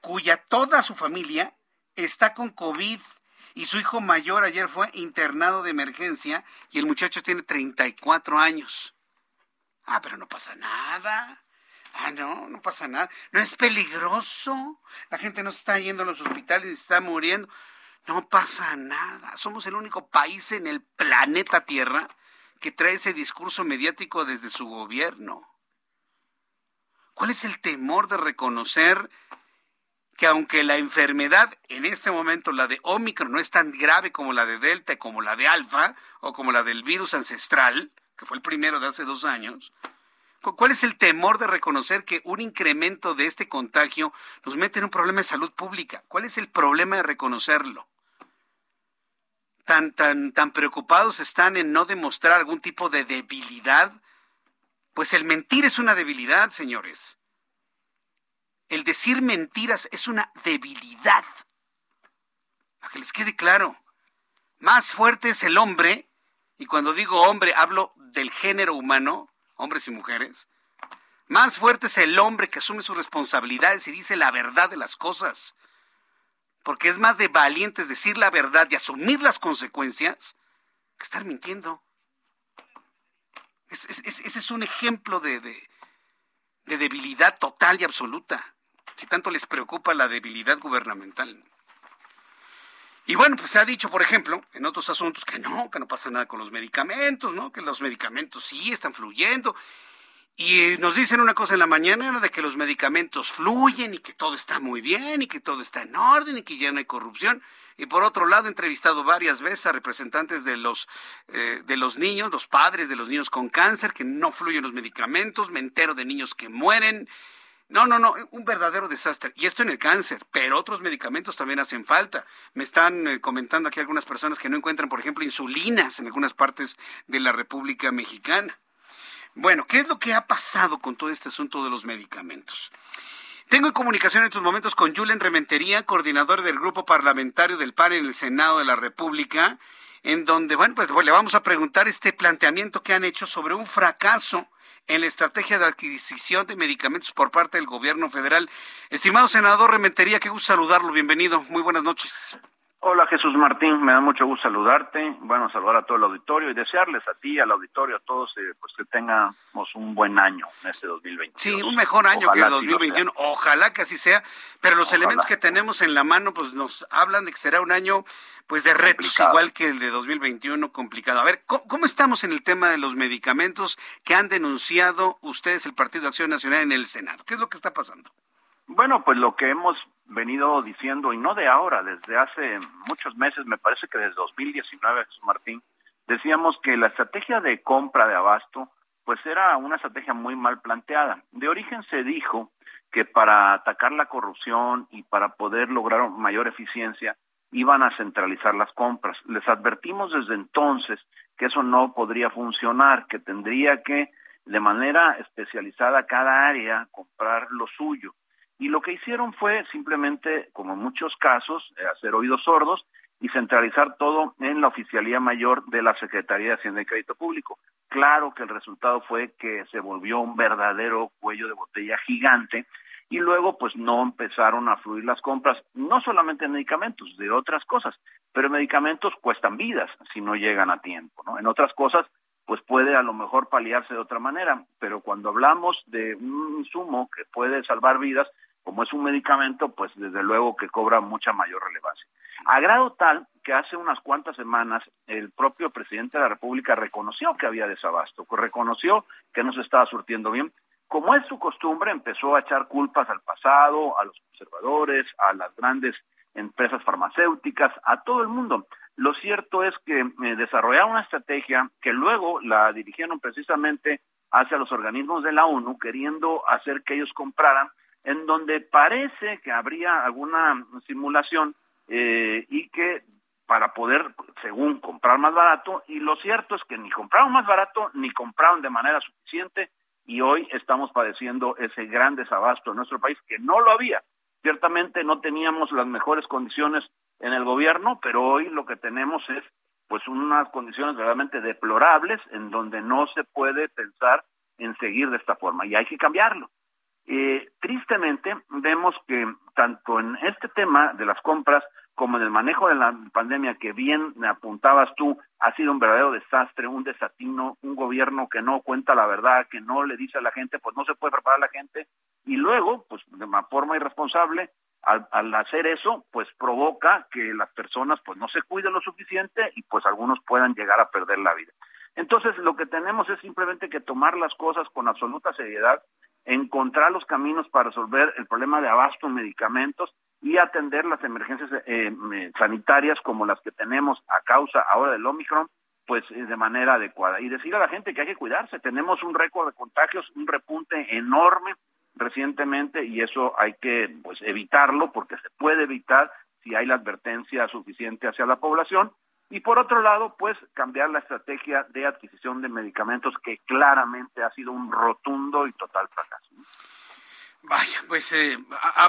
Speaker 3: cuya toda su familia está con COVID y su hijo mayor ayer fue internado de emergencia y el muchacho tiene 34 años. Ah, pero no pasa nada. Ah, no, no pasa nada. No es peligroso. La gente no se está yendo a los hospitales y se está muriendo. No pasa nada. Somos el único país en el planeta Tierra que trae ese discurso mediático desde su gobierno. ¿Cuál es el temor de reconocer que aunque la enfermedad en este momento, la de Omicron, no es tan grave como la de Delta, como la de Alfa o como la del virus ancestral, que fue el primero de hace dos años, ¿Cuál es el temor de reconocer que un incremento de este contagio nos mete en un problema de salud pública? ¿Cuál es el problema de reconocerlo? Tan, tan, tan preocupados están en no demostrar algún tipo de debilidad. Pues el mentir es una debilidad, señores. El decir mentiras es una debilidad. A que les quede claro. Más fuerte es el hombre, y cuando digo hombre hablo del género humano, hombres y mujeres, más fuerte es el hombre que asume sus responsabilidades y dice la verdad de las cosas. Porque es más de valientes decir la verdad y asumir las consecuencias que estar mintiendo. ese es un ejemplo de, de, de debilidad total y absoluta. Si tanto les preocupa la debilidad gubernamental. Y bueno, pues se ha dicho, por ejemplo, en otros asuntos que no, que no pasa nada con los medicamentos, ¿no? Que los medicamentos sí están fluyendo. Y nos dicen una cosa en la mañana de que los medicamentos fluyen y que todo está muy bien y que todo está en orden y que ya no hay corrupción. Y por otro lado, he entrevistado varias veces a representantes de los, eh, de los niños, los padres de los niños con cáncer, que no fluyen los medicamentos, me entero de niños que mueren, no, no, no, un verdadero desastre. Y esto en el cáncer, pero otros medicamentos también hacen falta. Me están eh, comentando aquí algunas personas que no encuentran, por ejemplo, insulinas en algunas partes de la República Mexicana. Bueno, ¿qué es lo que ha pasado con todo este asunto de los medicamentos? Tengo en comunicación en estos momentos con Julen Rementería, coordinador del grupo parlamentario del PAN en el Senado de la República, en donde, bueno, pues le vamos a preguntar este planteamiento que han hecho sobre un fracaso en la estrategia de adquisición de medicamentos por parte del gobierno federal. Estimado senador Rementería, qué gusto saludarlo, bienvenido, muy buenas noches.
Speaker 7: Hola Jesús Martín, me da mucho gusto saludarte, bueno, saludar a todo el auditorio y desearles a ti, al auditorio, a todos, eh, pues que tengamos un buen año en este 2021.
Speaker 3: Sí, un mejor año que el 2021, ojalá que así sea, pero los elementos que tenemos en la mano pues nos hablan de que será un año pues de retos igual que el de 2021 complicado. A ver, ¿cómo, estamos en el tema de los medicamentos que han denunciado ustedes el Partido de Acción Nacional en el Senado? ¿Qué es lo que está pasando?
Speaker 7: Bueno, pues lo que hemos venido diciendo, y no de ahora, desde hace muchos meses, me parece que desde 2019, Jesús Martín, decíamos que la estrategia de compra de abasto, pues era una estrategia muy mal planteada. De origen se dijo que para atacar la corrupción y para poder lograr mayor eficiencia, iban a centralizar las compras. Les advertimos desde entonces que eso no podría funcionar, que tendría que de manera especializada cada área comprar lo suyo. Y lo que hicieron fue simplemente, como muchos casos, eh, hacer oídos sordos y centralizar todo en la oficialía mayor de la Secretaría de Hacienda y Crédito Público. Claro que el resultado fue que se volvió un verdadero cuello de botella gigante y luego pues no empezaron a fluir las compras, no solamente en medicamentos, de otras cosas, pero medicamentos cuestan vidas si no llegan a tiempo, ¿no? En otras cosas pues puede a lo mejor paliarse de otra manera, pero cuando hablamos de un insumo que puede salvar vidas, como es un medicamento, pues desde luego que cobra mucha mayor relevancia. A grado tal que hace unas cuantas semanas el propio presidente de la República reconoció que había desabasto, reconoció que no se estaba surtiendo bien. Como es su costumbre, empezó a echar culpas al pasado, a los conservadores, a las grandes empresas farmacéuticas, a todo el mundo. Lo cierto es que eh, desarrollaron una estrategia que luego la dirigieron precisamente hacia los organismos de la ONU, queriendo hacer que ellos compraran en donde parece que habría alguna simulación eh, y que para poder, según, comprar más barato, y lo cierto es que ni compraron más barato ni compraron de manera suficiente, y hoy estamos padeciendo ese gran desabasto en nuestro país, que no lo había. Ciertamente no teníamos las mejores condiciones en el gobierno, pero hoy lo que tenemos es pues unas condiciones realmente deplorables en donde no se puede pensar en seguir de esta forma y hay que cambiarlo. Eh, tristemente, vemos que tanto en este tema de las compras como en el manejo de la pandemia que bien apuntabas tú, ha sido un verdadero desastre, un desatino, un gobierno que no cuenta la verdad, que no le dice a la gente, pues no se puede preparar a la gente, y luego, pues de una forma irresponsable, al, al, hacer eso, pues provoca que las personas pues no se cuiden lo suficiente y pues algunos puedan llegar a perder la vida. Entonces, lo que tenemos es simplemente que tomar las cosas con absoluta seriedad, encontrar los caminos para resolver el problema de abasto en medicamentos y atender las emergencias eh, sanitarias como las que tenemos a causa ahora del Omicron, pues eh, de manera adecuada. Y decir a la gente que hay que cuidarse. Tenemos un récord de contagios, un repunte enorme recientemente y eso hay que pues evitarlo porque se puede evitar si hay la advertencia suficiente hacia la población y por otro lado, pues cambiar la estrategia de adquisición de medicamentos que claramente ha sido un rotundo y total fracaso.
Speaker 3: Vaya, pues eh,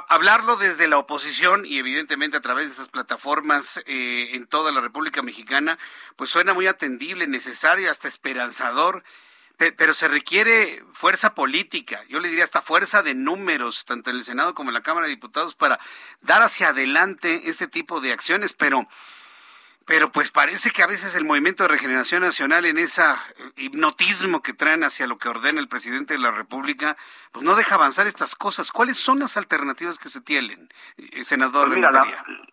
Speaker 3: hablarlo desde la oposición y evidentemente a través de esas plataformas eh, en toda la República Mexicana, pues suena muy atendible, necesario, hasta esperanzador, pero se requiere fuerza política, yo le diría hasta fuerza de números, tanto en el Senado como en la Cámara de Diputados, para dar hacia adelante este tipo de acciones, pero pero pues parece que a veces el movimiento de regeneración nacional en ese eh, hipnotismo que traen hacia lo que ordena el presidente de la República, pues no deja avanzar estas cosas. ¿Cuáles son las alternativas que se tienen, eh, senador?
Speaker 7: Pues mira,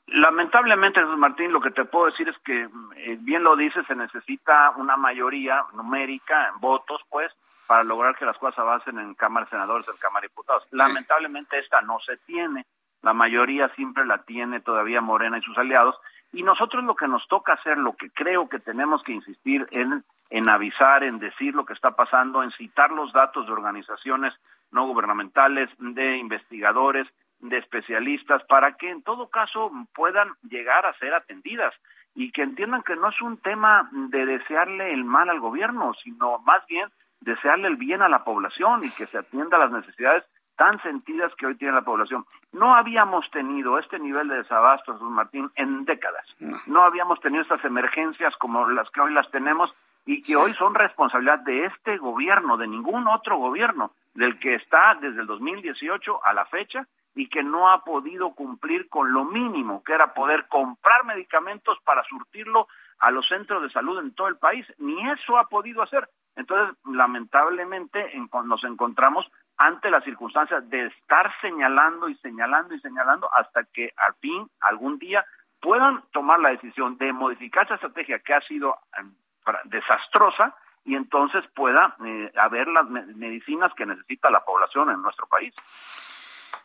Speaker 7: lamentablemente, Martín, lo que te puedo decir es que, eh, bien lo dices, se necesita una mayoría numérica en votos, pues, para lograr que las cosas avancen en Cámara de Senadores, en Cámara de Diputados. Lamentablemente esta no se tiene. La mayoría siempre la tiene todavía Morena y sus aliados y nosotros lo que nos toca hacer, lo que creo que tenemos que insistir en, en avisar, en decir lo que está pasando, en citar los datos de organizaciones no gubernamentales, de investigadores, de especialistas, para que en todo caso puedan llegar a ser atendidas y que entiendan que no es un tema de desearle el mal al gobierno, sino más bien desearle el bien a la población y que se atienda a las necesidades tan sentidas que hoy tiene la población. No habíamos tenido este nivel de desabasto, Jesús Martín, en décadas. No. habíamos tenido estas emergencias como las que hoy las tenemos y que hoy son responsabilidad de este gobierno, de ningún otro gobierno, del que está desde el 2018 a la fecha y que no ha podido cumplir con lo mínimo, que era poder comprar medicamentos para surtirlo a los centros de salud en todo el país. Ni eso ha podido hacer. Entonces, lamentablemente, nos encontramos ante la circunstancia de estar señalando y señalando y señalando hasta que al fin, algún día, puedan tomar la decisión de modificar esa estrategia que ha sido em, desastrosa y entonces pueda eh, haber las medicinas que necesita la población en nuestro país.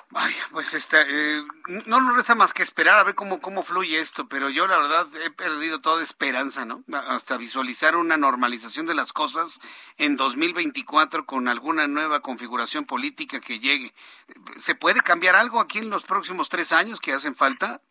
Speaker 3: Vaya, pues este, eh, no nos resta más que esperar a ver cómo, cómo fluye esto, pero yo la verdad he perdido toda esperanza, ¿no? Hasta visualizar una normalización de las cosas en 2024 con alguna nueva configuración política que llegue. ¿Se puede cambiar algo aquí en los próximos tres años que hacen falta?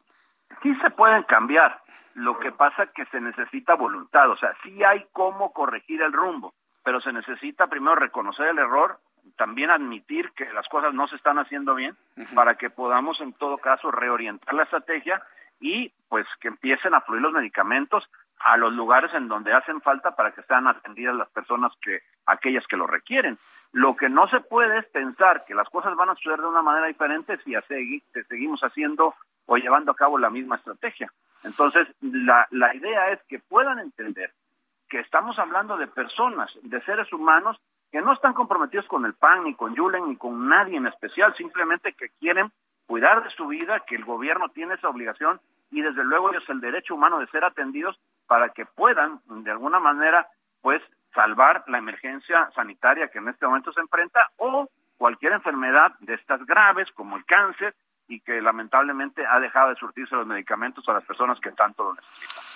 Speaker 7: Sí se pueden cambiar. Lo que pasa es que se necesita voluntad, o sea, sí hay cómo corregir el rumbo, pero se necesita primero reconocer el error, también admitir que las cosas no se están haciendo bien para que podamos en todo caso reorientar la estrategia y pues que empiecen a fluir los medicamentos a los lugares en donde hacen falta para que sean atendidas las personas que aquellas que lo requieren. Lo que no se puede es pensar que las cosas van a suceder de una manera diferente si seguimos haciendo o llevando a cabo la misma estrategia. Entonces, la, la idea es que puedan entender que estamos hablando de personas, de seres humanos que no están comprometidos con el PAN, ni con Yulen, ni con nadie en especial, simplemente que quieren cuidar de su vida, que el gobierno tiene esa obligación y desde luego ellos el derecho humano de ser atendidos para que puedan de alguna manera pues salvar la emergencia sanitaria que en este momento se enfrenta o cualquier enfermedad de estas graves como el cáncer y que lamentablemente ha dejado de surtirse los medicamentos a las personas que tanto lo necesitan.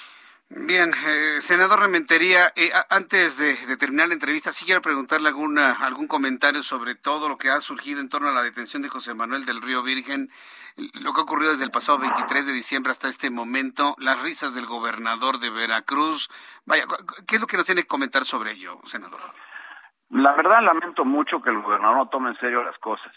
Speaker 3: Bien, eh, senador Rementería, eh, antes de, terminar la entrevista, sí quiero preguntarle alguna, algún comentario sobre todo lo que ha surgido en torno a la detención de José Manuel del Río Virgen, lo que ha ocurrido desde el pasado 23 de diciembre hasta este momento, las risas del gobernador de Veracruz. Vaya, ¿qué es lo que nos tiene que comentar sobre ello, senador?
Speaker 7: La verdad lamento mucho que el gobernador no tome en serio las cosas,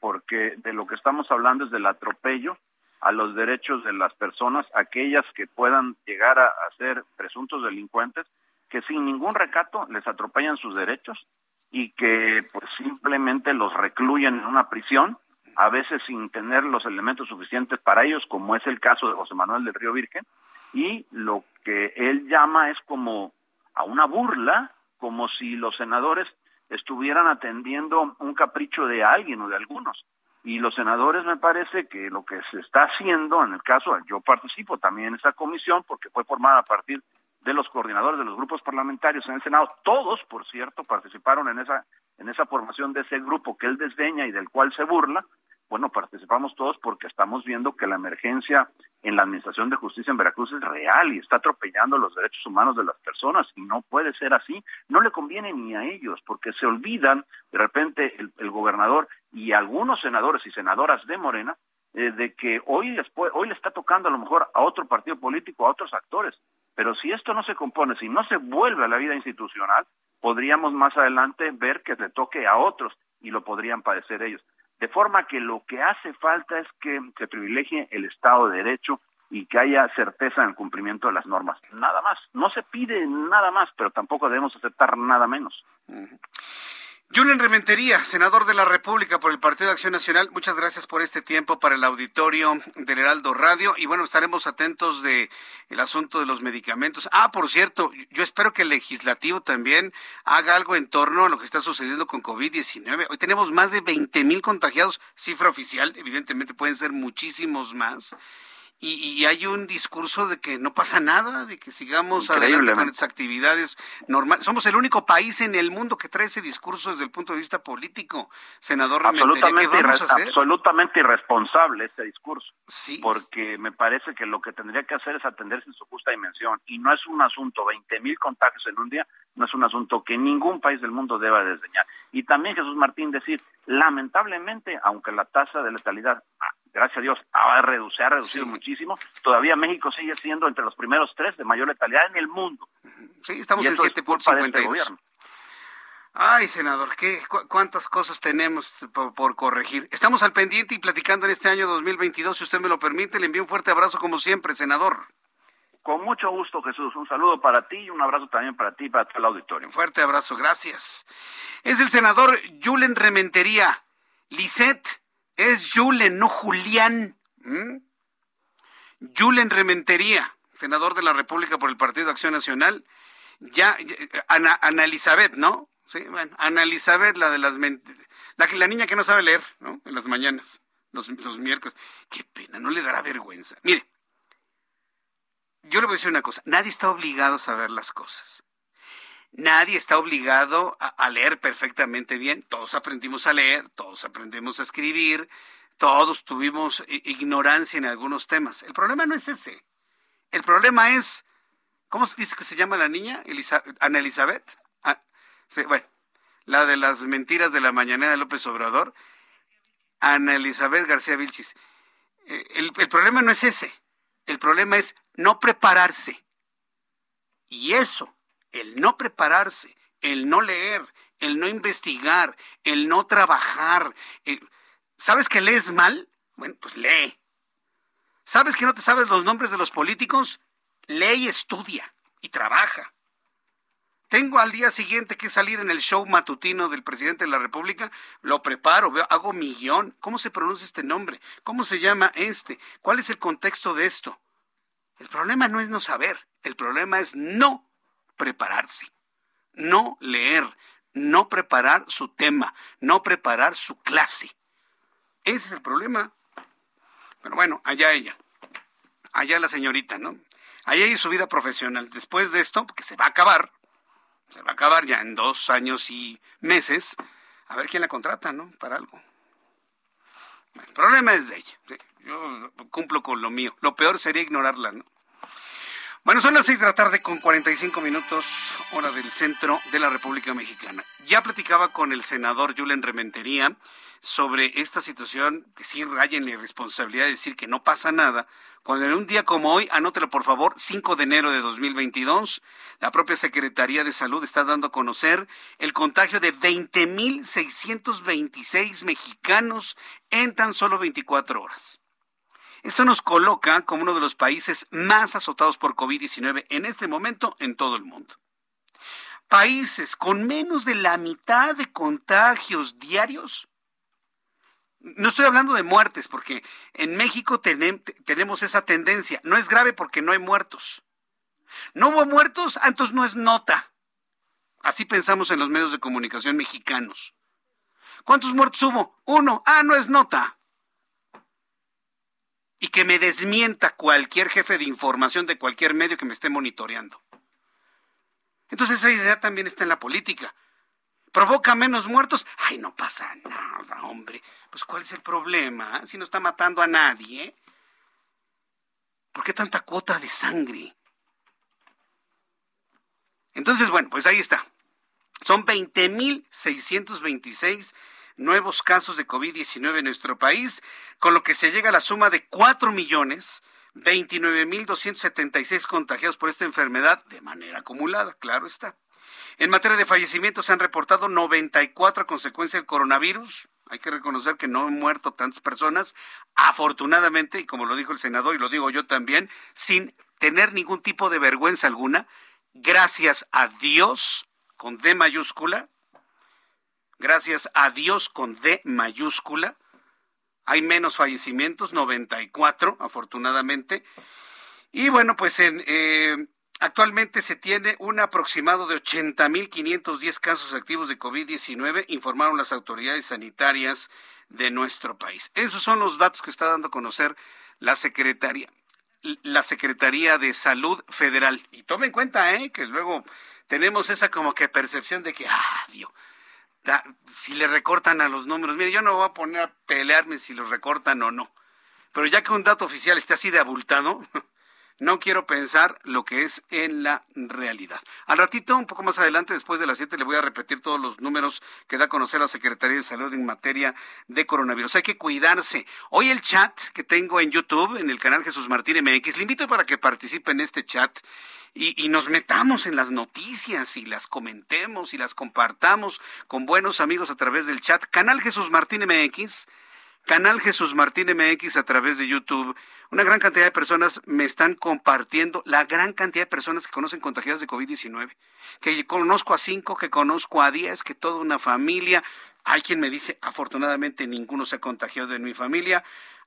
Speaker 7: porque de lo que estamos hablando es del atropello a los derechos de las personas, aquellas que puedan llegar a, ser presuntos delincuentes, que sin ningún recato les atropellan sus derechos y que pues simplemente los recluyen en una prisión, a veces sin tener los elementos suficientes para ellos, como es el caso de José Manuel del Río Virgen, y lo que él llama es como a una burla, como si los senadores estuvieran atendiendo un capricho de alguien o de algunos y los senadores me parece que lo que se está haciendo en el caso, yo participo también en esa comisión porque fue formada a partir de los coordinadores de los grupos parlamentarios en el Senado, todos, por cierto, participaron en esa en esa formación de ese grupo que él desdeña y del cual se burla, bueno, participamos todos porque estamos viendo que la emergencia en la Administración de Justicia en Veracruz es real y está atropellando los derechos humanos de las personas y no puede ser así. No le conviene ni a ellos porque se olvidan de repente el, gobernador y algunos senadores y senadoras de Morena eh, de que hoy, después, hoy le está tocando a lo mejor a otro partido político, a otros actores. Pero si esto no se compone, si no se vuelve a la vida institucional, podríamos más adelante ver que le toque a otros y lo podrían padecer ellos. De forma que lo que hace falta es que se privilegie el Estado de Derecho y que haya certeza en el cumplimiento de las normas. Nada más. No se pide nada más, pero tampoco debemos aceptar nada menos.
Speaker 3: Julen Rementería, senador de la República por el Partido de Acción Nacional, muchas gracias por este tiempo para el auditorio del Heraldo Radio y bueno, estaremos atentos de el asunto de los medicamentos. Ah, por cierto, yo espero que el legislativo también haga algo en torno a lo que está sucediendo con COVID-19. Hoy tenemos más de 20 mil contagiados, cifra oficial, evidentemente pueden ser muchísimos más y, hay un discurso de que no pasa nada, de que sigamos adelante con estas actividades normales. Somos el único país en el mundo que trae ese discurso desde el punto de vista político, senador
Speaker 7: absolutamente, absolutamente irresponsable ese discurso, sí. porque me parece que lo que tendría que hacer es atenderse en su justa dimensión y no es un asunto, 20 mil contagios en un día, no es un asunto que ningún país del mundo deba desdeñar. Y también Jesús Martín decir, lamentablemente, aunque la tasa de letalidad gracias a Dios, ha reducido, ha reducido muchísimo. Todavía México sigue siendo entre los primeros tres de mayor letalidad en el mundo.
Speaker 3: Sí, estamos en 7.52. Este Ay, senador, ¿qué, ¿cuántas cosas tenemos por, corregir? Estamos al pendiente y platicando en este año 2022, si usted me lo permite, le envío un fuerte abrazo como siempre, senador.
Speaker 7: Con mucho gusto, Jesús. Un saludo para ti y un abrazo también para ti y para todo el auditorio. Un
Speaker 3: fuerte abrazo, gracias. Es el senador Julen Rementería. Lisette Es Julen, no Julián. Julen Rementería, senador de la República por el Partido Acción Nacional. Ya, Ana, Elizabeth, ¿no? Sí, bueno, Ana Elizabeth, la de las la, la niña que no sabe leer, ¿no? En las mañanas, los, los miércoles. Qué pena, no le dará vergüenza. Mire, yo le voy a decir una cosa, nadie está obligado a saber las cosas. Nadie está obligado a, leer perfectamente bien. Todos aprendimos a leer, todos aprendemos a escribir, todos tuvimos ignorancia en algunos temas. El problema no es ese. El problema es, ¿cómo se dice que se llama la niña? Ana Elizabeth. Ah, bueno, la de las mentiras de la mañanera de López Obrador. Ana Elizabeth García Vilchis. Eh, el problema no es ese. El problema es no prepararse. Y eso el no prepararse, el no leer, el no investigar, el no trabajar. Eh, ¿Sabes que lees mal? Bueno, pues lee. ¿Sabes que no te sabes los nombres de los políticos? Lee y estudia y trabaja. Tengo al día siguiente que salir en el show matutino del presidente de la República, lo preparo, veo, hago mi guion. ¿Cómo se pronuncia este nombre? ¿Cómo se llama este? ¿Cuál es el contexto de esto? El problema no es no saber, el problema es no prepararse, no leer, no preparar su tema, no preparar su clase. Ese es el problema. Pero bueno, allá ella, allá la señorita, ¿no? Allá y su vida profesional. Después de esto, que se va a acabar, se va a acabar ya en dos años y meses, a ver quién la contrata, ¿no? Para algo. el problema es de ella. Yo cumplo con lo mío. Lo peor sería ignorarla, ¿no? Bueno, son las seis de la tarde con 45 minutos, hora del centro de la República Mexicana. Ya platicaba con el senador Julen Rementería sobre esta situación que sí raya en la irresponsabilidad de decir que no pasa nada, cuando en un día como hoy, anótelo por favor, 5 de enero de 2022, la propia Secretaría de Salud está dando a conocer el contagio de 20.626 mexicanos en tan solo 24 horas. Esto nos coloca como uno de los países más azotados por COVID-19 en este momento en todo el mundo. Países con menos de la mitad de contagios diarios. No estoy hablando de muertes, porque en México tenemos esa tendencia. No es grave porque no hay muertos. No hubo muertos, ah, entonces no es nota. Así pensamos en los medios de comunicación mexicanos. ¿Cuántos muertos hubo? Uno. Ah, no es nota y que me desmienta cualquier jefe de información de cualquier medio que me esté monitoreando. Entonces esa idea también está en la política. ¿Provoca menos muertos? Ay, no pasa nada, hombre. Pues ¿cuál es el problema? Si no está matando a nadie. ¿Por qué tanta cuota de sangre? Entonces, bueno, pues ahí está. Son 20.626 nuevos casos de COVID-19 en nuestro país, con lo que se llega a la suma de 4 millones 29.276 contagiados por esta enfermedad de manera acumulada, claro está. En materia de fallecimientos se han reportado 94 a consecuencia del coronavirus. Hay que reconocer que no han muerto tantas personas, afortunadamente, y como lo dijo el senador y lo digo yo también, sin tener ningún tipo de vergüenza alguna, gracias a Dios, con D mayúscula, gracias a Dios con D mayúscula. Hay menos fallecimientos, 94 afortunadamente. Y bueno, pues eh, actualmente se tiene un aproximado de 80.510 casos activos de COVID-19, informaron las autoridades sanitarias de nuestro país. Esos son los datos que está dando a conocer la Secretaría, la Secretaría de Salud Federal. Y tomen en cuenta, ¿eh? que luego tenemos esa como que percepción de que, ah, Dios, si le recortan a los números. Mire, yo no voy a poner a pelearme si los recortan o no. Pero ya que un dato oficial esté así de abultado, no quiero pensar lo que es en la realidad. Al ratito, un poco más adelante, después de las 7, le voy a repetir todos los números que da a conocer la Secretaría de Salud en materia de coronavirus. Hay que cuidarse. Hoy el chat que tengo en YouTube, en el canal Jesús Martín MX, le invito para que participe en este chat y, nos metamos en las noticias y las comentemos y las compartamos con buenos amigos a través del chat. Canal Jesús Martín MX, Canal Jesús Martín MX a través de YouTube. Una gran cantidad de personas me están compartiendo, la gran cantidad de personas que conocen contagiadas de COVID-19, que conozco a cinco, que conozco a diez, que toda una familia. Hay quien me dice, afortunadamente ninguno se ha contagiado en mi familia,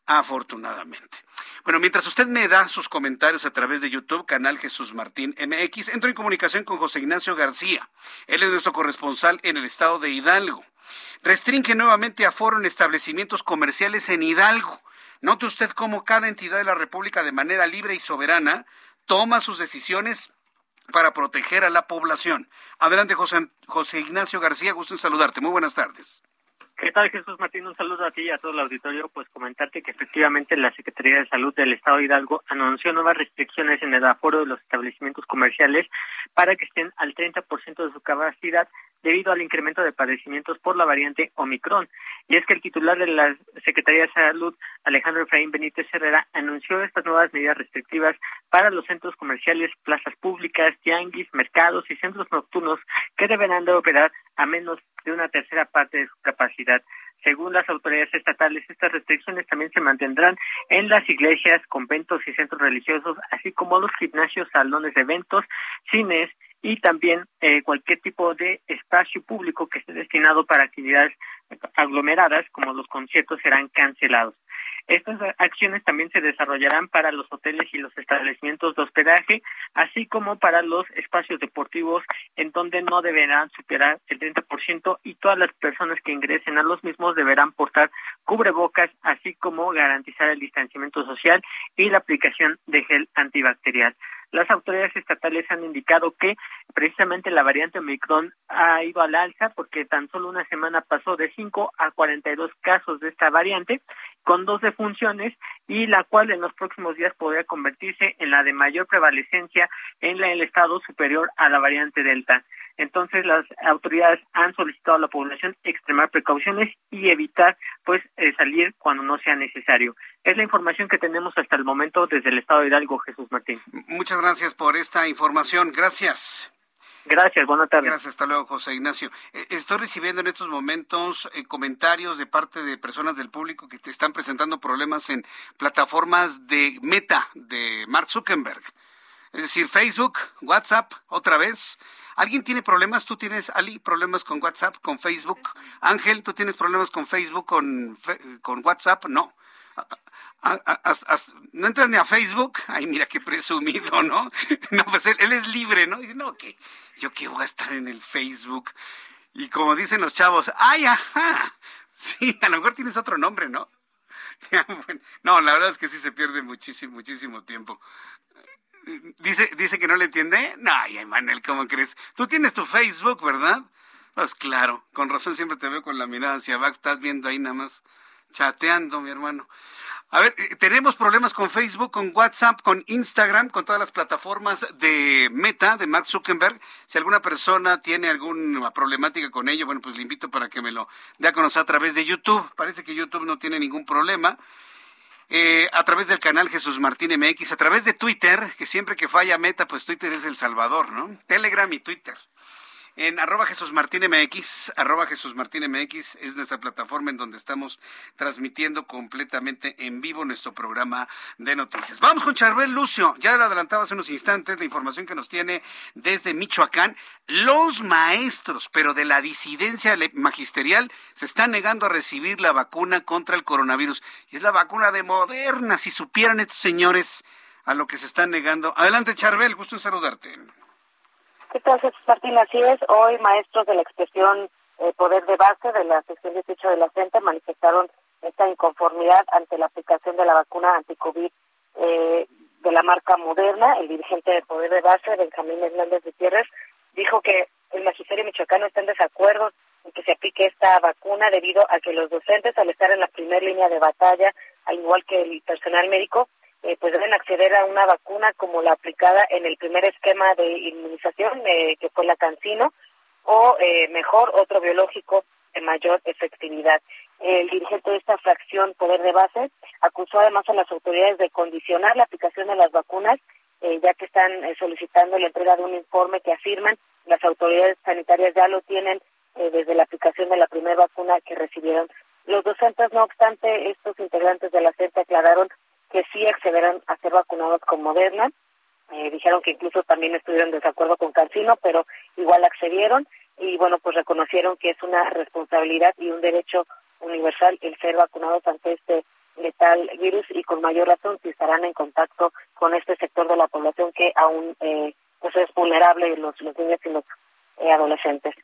Speaker 3: afortunadamente. Bueno, mientras usted me da sus comentarios a través de YouTube, canal Jesús Martín MX, entro en comunicación con José Ignacio García. Él es nuestro corresponsal en el estado de Hidalgo. Restringe nuevamente aforo en establecimientos comerciales en Hidalgo. Note usted cómo cada entidad de la República de manera libre y soberana toma sus decisiones para proteger a la población. Adelante, José, José Ignacio García, gusto en saludarte. Muy buenas tardes.
Speaker 8: ¿Qué tal, Jesús Martín? Un saludo a ti y a todo el auditorio. Pues comentarte que efectivamente la Secretaría de Salud del Estado de Hidalgo anunció nuevas restricciones en el aforo de los establecimientos comerciales para que estén al 30% de su capacidad debido al incremento de padecimientos por la variante Omicron. Y es que el titular de la Secretaría de Salud, Alejandro Efraín Benítez Herrera, anunció estas nuevas medidas restrictivas para los centros comerciales, plazas públicas, tianguis, mercados y centros nocturnos que deberán de operar a menos de una tercera parte de su capacidad. Según las autoridades estatales, estas restricciones también se mantendrán en las iglesias, conventos y centros religiosos, así como los gimnasios, salones de eventos, cines y también eh, cualquier tipo de espacio público que esté destinado para actividades aglomeradas, como los conciertos, serán cancelados. Estas acciones también se desarrollarán para los hoteles y los establecimientos de hospedaje, así como para los espacios deportivos en donde no deberán superar el 30% y todas las personas que ingresen a los mismos deberán portar cubrebocas, así como garantizar el distanciamiento social y la aplicación de gel antibacterial. Las autoridades estatales han indicado que precisamente la variante Omicron ha ido al alza porque tan solo una semana pasó de 5 a 42 casos de esta variante con dos defunciones y la cual en los próximos días podría convertirse en la de mayor prevalecencia en el estado superior a la variante Delta. Entonces las autoridades han solicitado a la población extremar precauciones y evitar pues eh, salir cuando no sea necesario. Es la información que tenemos hasta el momento desde el estado de Hidalgo, Jesús Martín.
Speaker 3: Muchas gracias por esta información. Gracias.
Speaker 8: Gracias, buenas tardes.
Speaker 3: Gracias, hasta luego, José Ignacio. Eh, estoy recibiendo en estos momentos eh, comentarios de parte de personas del público que te están presentando problemas en plataformas de Meta de Mark Zuckerberg. Es decir, Facebook, WhatsApp, otra vez. ¿Alguien tiene problemas? ¿Tú tienes, Ali, problemas con WhatsApp, con Facebook? Ángel, ¿tú tienes problemas con Facebook, con, con WhatsApp? No. no entras ni a Facebook. Ay, mira qué presumido, ¿no? No, pues él, es libre, ¿no? Dice, no, que yo qué voy a estar en el Facebook. Y como dicen los chavos, ay, ajá. Sí, a lo mejor tienes otro nombre, ¿no? no, la verdad es que sí se pierde muchísimo, muchísimo tiempo. Dice, dice que no le entiende. No, ay, Manuel, ¿cómo crees? Tú tienes tu Facebook, ¿verdad? Pues claro, con razón siempre te veo con la mirada hacia abajo, estás viendo ahí nada más chateando, mi hermano. A ver, eh, tenemos problemas con Facebook, con WhatsApp, con Instagram, con todas las plataformas de Meta, de Mark Zuckerberg. Si alguna persona tiene alguna problemática con ello, bueno, pues le invito para que me lo dé a conocer a través de YouTube. Parece que YouTube no tiene ningún problema. Eh, a través del canal Jesús Martín MX, a través de Twitter, que siempre que falla Meta, pues Twitter es El Salvador, ¿no? Telegram y Twitter. En arroba Jesús Martín MX, arroba Jesús Martín MX es nuestra plataforma en donde estamos transmitiendo completamente en vivo nuestro programa de noticias. Vamos con Charbel Lucio, ya lo adelantaba hace unos instantes, la información que nos tiene desde Michoacán. Los maestros, pero de la disidencia magisterial, se están negando a recibir la vacuna contra el coronavirus. Y es la vacuna de Moderna, si supieran estos señores a lo que se están negando. Adelante Charbel, gusto en saludarte.
Speaker 9: ¿Qué tal, Martín? Así es, hoy maestros de la expresión eh, Poder de Base de la sección 18 de la CENTE manifestaron esta inconformidad ante la aplicación de la vacuna anticovid eh, de la marca Moderna. El dirigente de Poder de Base, Benjamín Hernández Gutiérrez, dijo que el magisterio michoacano está en desacuerdo en que se aplique esta vacuna debido a que los docentes, al estar en la primera línea de batalla, al igual que el personal médico, eh, pues deben acceder a una vacuna como la aplicada en el primer esquema de inmunización, eh, que fue la Cancino, o eh, mejor otro biológico de mayor efectividad. El dirigente de esta fracción Poder de Base acusó además a las autoridades de condicionar la aplicación de las vacunas, ya que están solicitando la entrega de un informe que afirman las autoridades sanitarias ya lo tienen desde la aplicación de la primera vacuna que recibieron. Los docentes, no obstante, estos integrantes de la CENTE aclararon que sí accederán a ser vacunados con Moderna. Eh, dijeron que incluso también estuvieron en desacuerdo con Cancino, pero igual accedieron. Y bueno, pues reconocieron que es una responsabilidad y un derecho universal el ser vacunados ante este letal virus y con mayor razón si estarán en contacto con este sector de la población que aún eh, pues es vulnerable los, los niños y los eh, adolescentes.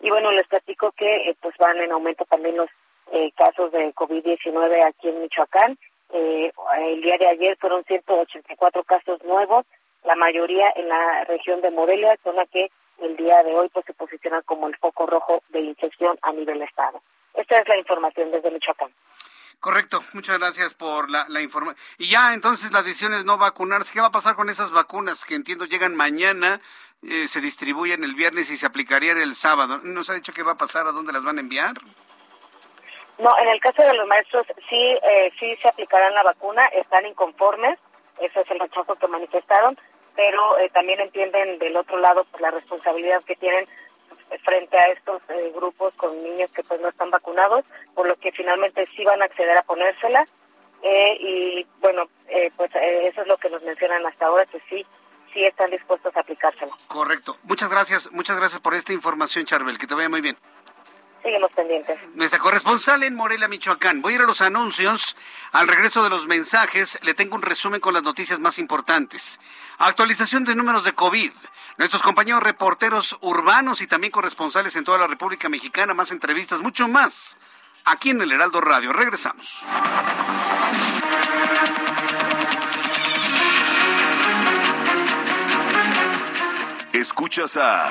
Speaker 9: Y bueno, les platico que eh, pues van en aumento también los eh, casos de COVID-19 aquí en Michoacán. El día de ayer fueron 184 casos nuevos, la mayoría en la región de Morelia, zona que el día de hoy pues se posiciona como el foco rojo de infección a nivel estado. Esta es la información desde Michoacán.
Speaker 3: Correcto, muchas gracias por la, la información. Y ya entonces la decisión es no vacunarse. ¿Qué va a pasar con esas vacunas que entiendo llegan mañana, eh, se distribuyen el viernes y se aplicarían el sábado? ¿Nos ha dicho qué va a pasar, a dónde las van a enviar?
Speaker 9: No, en el caso de los maestros sí, eh, sí se aplicarán la vacuna, están inconformes, ese es el rechazo que manifestaron, pero eh, también entienden del otro lado pues, la responsabilidad que tienen frente a estos eh, grupos con niños que pues no están vacunados, por lo que finalmente sí van a acceder a ponérsela. Eh, y bueno, eh, pues eso es lo que nos mencionan hasta ahora, que sí, sí están dispuestos a aplicársela.
Speaker 3: Correcto. Muchas gracias, muchas gracias por esta información, Charbel. Que te vaya muy bien.
Speaker 9: Seguimos pendientes.
Speaker 3: Nuestra corresponsal en Morelia, Michoacán. Voy a ir a los anuncios. Al regreso de los mensajes, le tengo un resumen con las noticias más importantes. Actualización de números de COVID. Nuestros compañeros reporteros urbanos y también corresponsales en toda la República Mexicana, más entrevistas, mucho más. Aquí en el Heraldo Radio. Regresamos.
Speaker 2: Escuchas a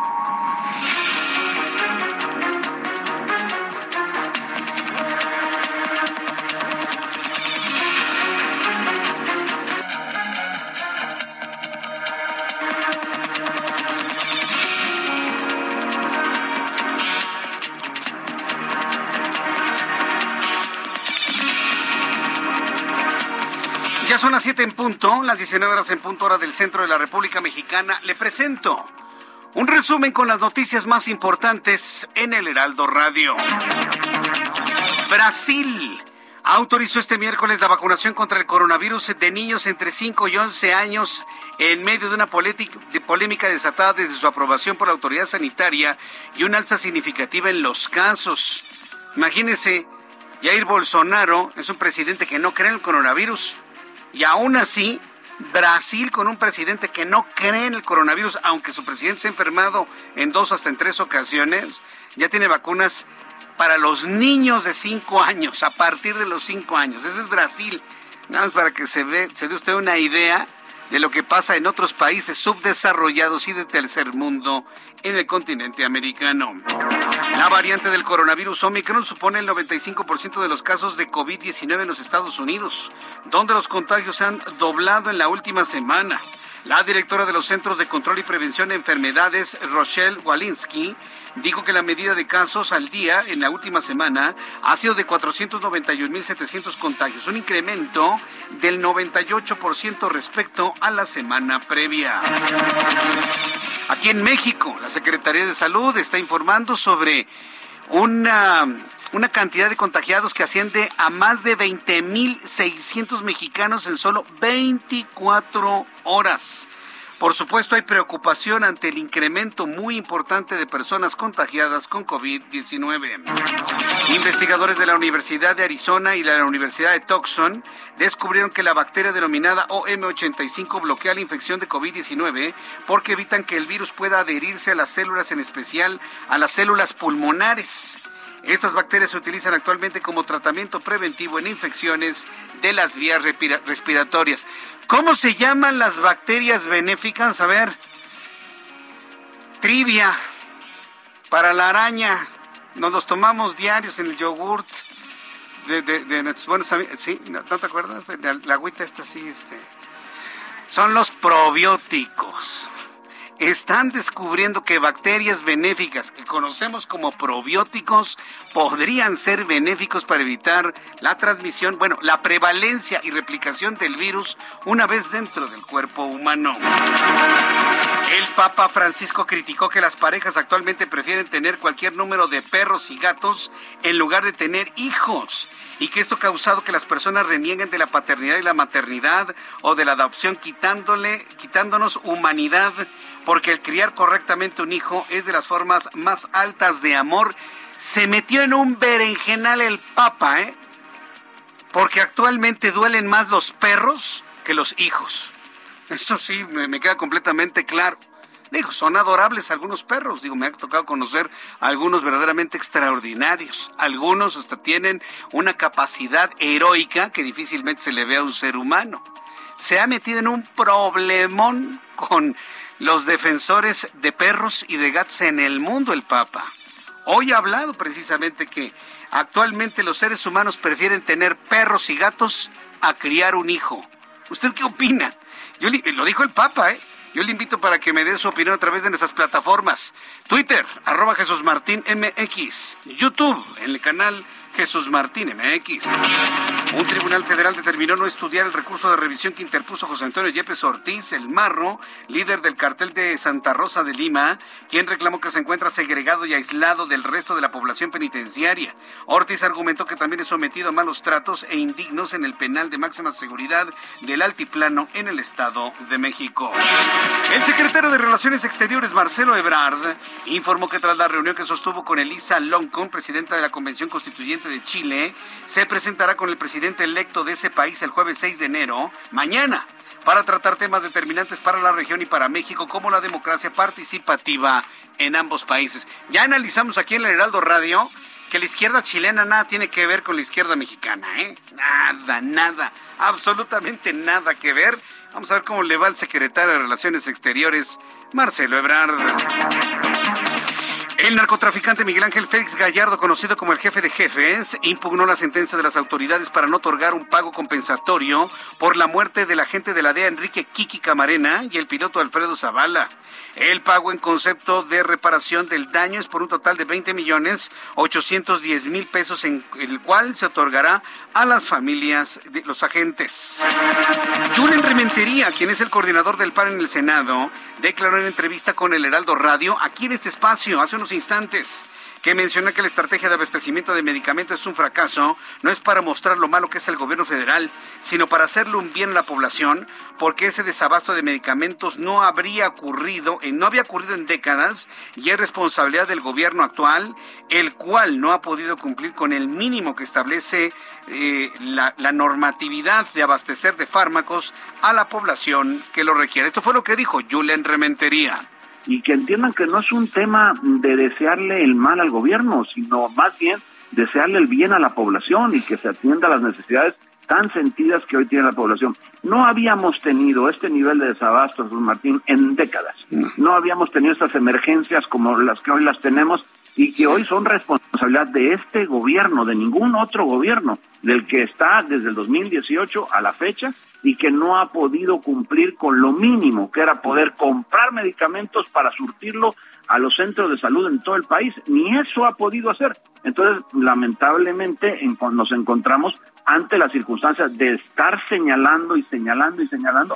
Speaker 3: Las 19 horas en punto hora del centro de la República Mexicana. Le presento un resumen con las noticias más importantes en el Heraldo Radio. Brasil autorizó este miércoles la vacunación contra el coronavirus de niños entre 5 y 11 años en medio de una polémica desatada desde su aprobación por la autoridad sanitaria y una alza significativa en los casos. Imagínense, Jair Bolsonaro es un presidente que no cree en el coronavirus y aún así, Brasil con un presidente que no cree en el coronavirus, aunque su presidente se ha enfermado en dos hasta en tres ocasiones, ya tiene vacunas para los niños de cinco años, a partir de los cinco años. Ese es Brasil. Nada más para que se, ve, se dé usted una idea de lo que pasa en otros países subdesarrollados y de tercer mundo en el continente americano. La variante del coronavirus Omicron supone el 95% de los casos de COVID-19 en los Estados Unidos, donde los contagios se han doblado en la última semana. La directora de los Centros de Control y Prevención de Enfermedades, Rochelle Walensky, dijo que la medida de casos al día en la última semana ha sido de 491.700 contagios, un incremento del 98% respecto a la semana previa. Aquí en México, la Secretaría de Salud está informando sobre una, una cantidad de contagiados que asciende a más de 20.600 mexicanos en solo 24 horas. Por supuesto, hay preocupación ante el incremento muy importante de personas contagiadas con COVID-19. Investigadores de la Universidad de Arizona y de la Universidad de Tucson descubrieron que la bacteria denominada OM85 bloquea la infección de COVID-19 porque evitan que el virus pueda adherirse a las células, en especial a las células pulmonares. Estas bacterias se utilizan actualmente como tratamiento preventivo en infecciones de las vías respiratorias. ¿Cómo se llaman las bacterias benéficas? A ver. Trivia. Para la araña. Nos los tomamos diarios en el yogurt. De, de, nuestros buenos amigos. ¿Sí? ¿No, te acuerdas? De la agüita esta sí, este. Son los probióticos. Están descubriendo que bacterias benéficas que conocemos como probióticos podrían ser benéficos para evitar la transmisión, bueno, la prevalencia y replicación del virus una vez dentro del cuerpo humano. El Papa Francisco criticó que las parejas actualmente prefieren tener cualquier número de perros y gatos en lugar de tener hijos y que esto ha causado que las personas renieguen de la paternidad y la maternidad o de la adopción quitándole, quitándonos humanidad porque el criar correctamente un hijo es de las formas más altas de amor. Se metió en un berenjenal el Papa, ¿eh? Porque actualmente duelen más los perros que los hijos. Eso sí, me, queda completamente claro. Digo, son adorables algunos perros. Digo, me ha tocado conocer algunos verdaderamente extraordinarios. Algunos hasta tienen una capacidad heroica que difícilmente se le ve a un ser humano. Se ha metido en un problemón con los defensores de perros y de gatos en el mundo, el Papa. Hoy ha hablado precisamente que actualmente los seres humanos prefieren tener perros y gatos a criar un hijo. ¿Usted qué opina? Yo lo dijo el Papa, ¿eh? Yo le invito para que me dé su opinión a través de nuestras plataformas. Twitter, arroba Jesús Martín MX. YouTube, en el canal Jesús Martín MX. Un tribunal federal determinó no estudiar el recurso de revisión que interpuso José Antonio Yepes Ortiz, el Marro, líder del cartel de Santa Rosa de Lima, quien reclamó que se encuentra segregado y aislado del resto de la población penitenciaria. Ortiz argumentó que también es sometido a malos tratos e indignos en el penal de máxima seguridad del Altiplano en el Estado de México. El secretario de Relaciones Exteriores, Marcelo Ebrard, informó que tras la reunión que sostuvo con Elisa Loncon, presidenta de la Convención Constituyente, de Chile, se presentará con el presidente electo de ese país el jueves 6 de enero, mañana, para tratar temas determinantes para la región y para México, como la democracia participativa en ambos países. Ya analizamos aquí en el Heraldo Radio que la izquierda chilena nada tiene que ver con la izquierda mexicana, ¿eh? Nada, nada, absolutamente nada que ver. Vamos a ver cómo le va al secretario de Relaciones Exteriores, Marcelo Ebrard. El narcotraficante Miguel Ángel Félix Gallardo, conocido como el jefe de jefes, impugnó la sentencia de las autoridades para no otorgar un pago compensatorio por la muerte del agente de la DEA Enrique Kiki Camarena y el piloto Alfredo Zavala. El pago en concepto de reparación del daño es por un total de 20 millones 810 mil pesos, en el cual se otorgará a las familias de los agentes. Julen Rementería, quien es el coordinador del PAN en el Senado, declaró en entrevista con el Heraldo Radio, aquí en este espacio, hace unos instantes, que menciona que la estrategia de abastecimiento de medicamentos es un fracaso, no es para mostrar lo malo que es el gobierno federal, sino para hacerle un bien a la población, porque ese desabasto de medicamentos no habría ocurrido, no había ocurrido en décadas y es responsabilidad del gobierno actual, el cual no ha podido cumplir con el mínimo que establece eh, la, la normatividad de abastecer de fármacos a la población que lo requiere. Esto fue lo que dijo Julen Rementería
Speaker 7: y que entiendan que no es un tema de desearle el mal al gobierno, sino más bien desearle el bien a la población y que se atienda a las necesidades tan sentidas que hoy tiene la población. No habíamos tenido este nivel de desabasto, Jesús Martín, en décadas. No habíamos tenido estas emergencias como las que hoy las tenemos y que hoy son responsabilidad de este gobierno, de ningún otro gobierno, del que está desde el 2018 a la fecha y que no ha podido cumplir con lo mínimo, que era poder comprar medicamentos para surtirlo a los centros de salud en todo el país. Ni eso ha podido hacer. Entonces, lamentablemente, nos encontramos ante las circunstancias de estar señalando y señalando y señalando.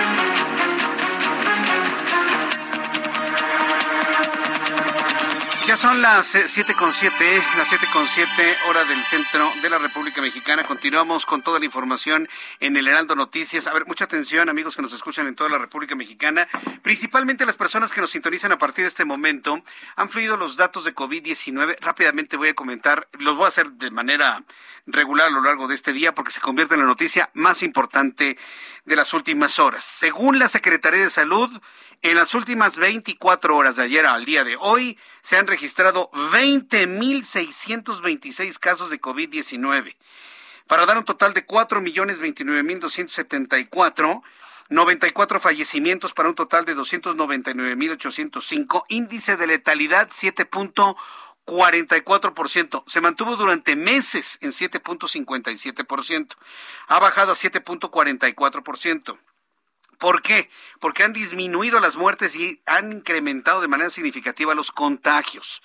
Speaker 3: Ya son las 7.7, eh, las 7.7 hora del centro de la República Mexicana. Continuamos con toda la información en el Heraldo Noticias. A ver, mucha atención, amigos que nos escuchan en toda la República Mexicana. Principalmente las personas que nos sintonizan a partir de este momento. Han fluido los datos de COVID-19. Rápidamente voy a comentar, los voy a hacer de manera regular a lo largo de este día porque se convierte en la noticia más importante de las últimas horas. Según la Secretaría de Salud, en las últimas 24 horas de ayer al día de hoy se han registrado 20.626 casos de COVID-19 para dar un total de 4.029.274, 94 fallecimientos para un total de 299.805, índice de letalidad 7.1 44%. Se mantuvo durante meses en 7.57%. Ha bajado a 7.44%. ¿Por qué? Porque han disminuido las muertes y han incrementado de manera significativa los contagios.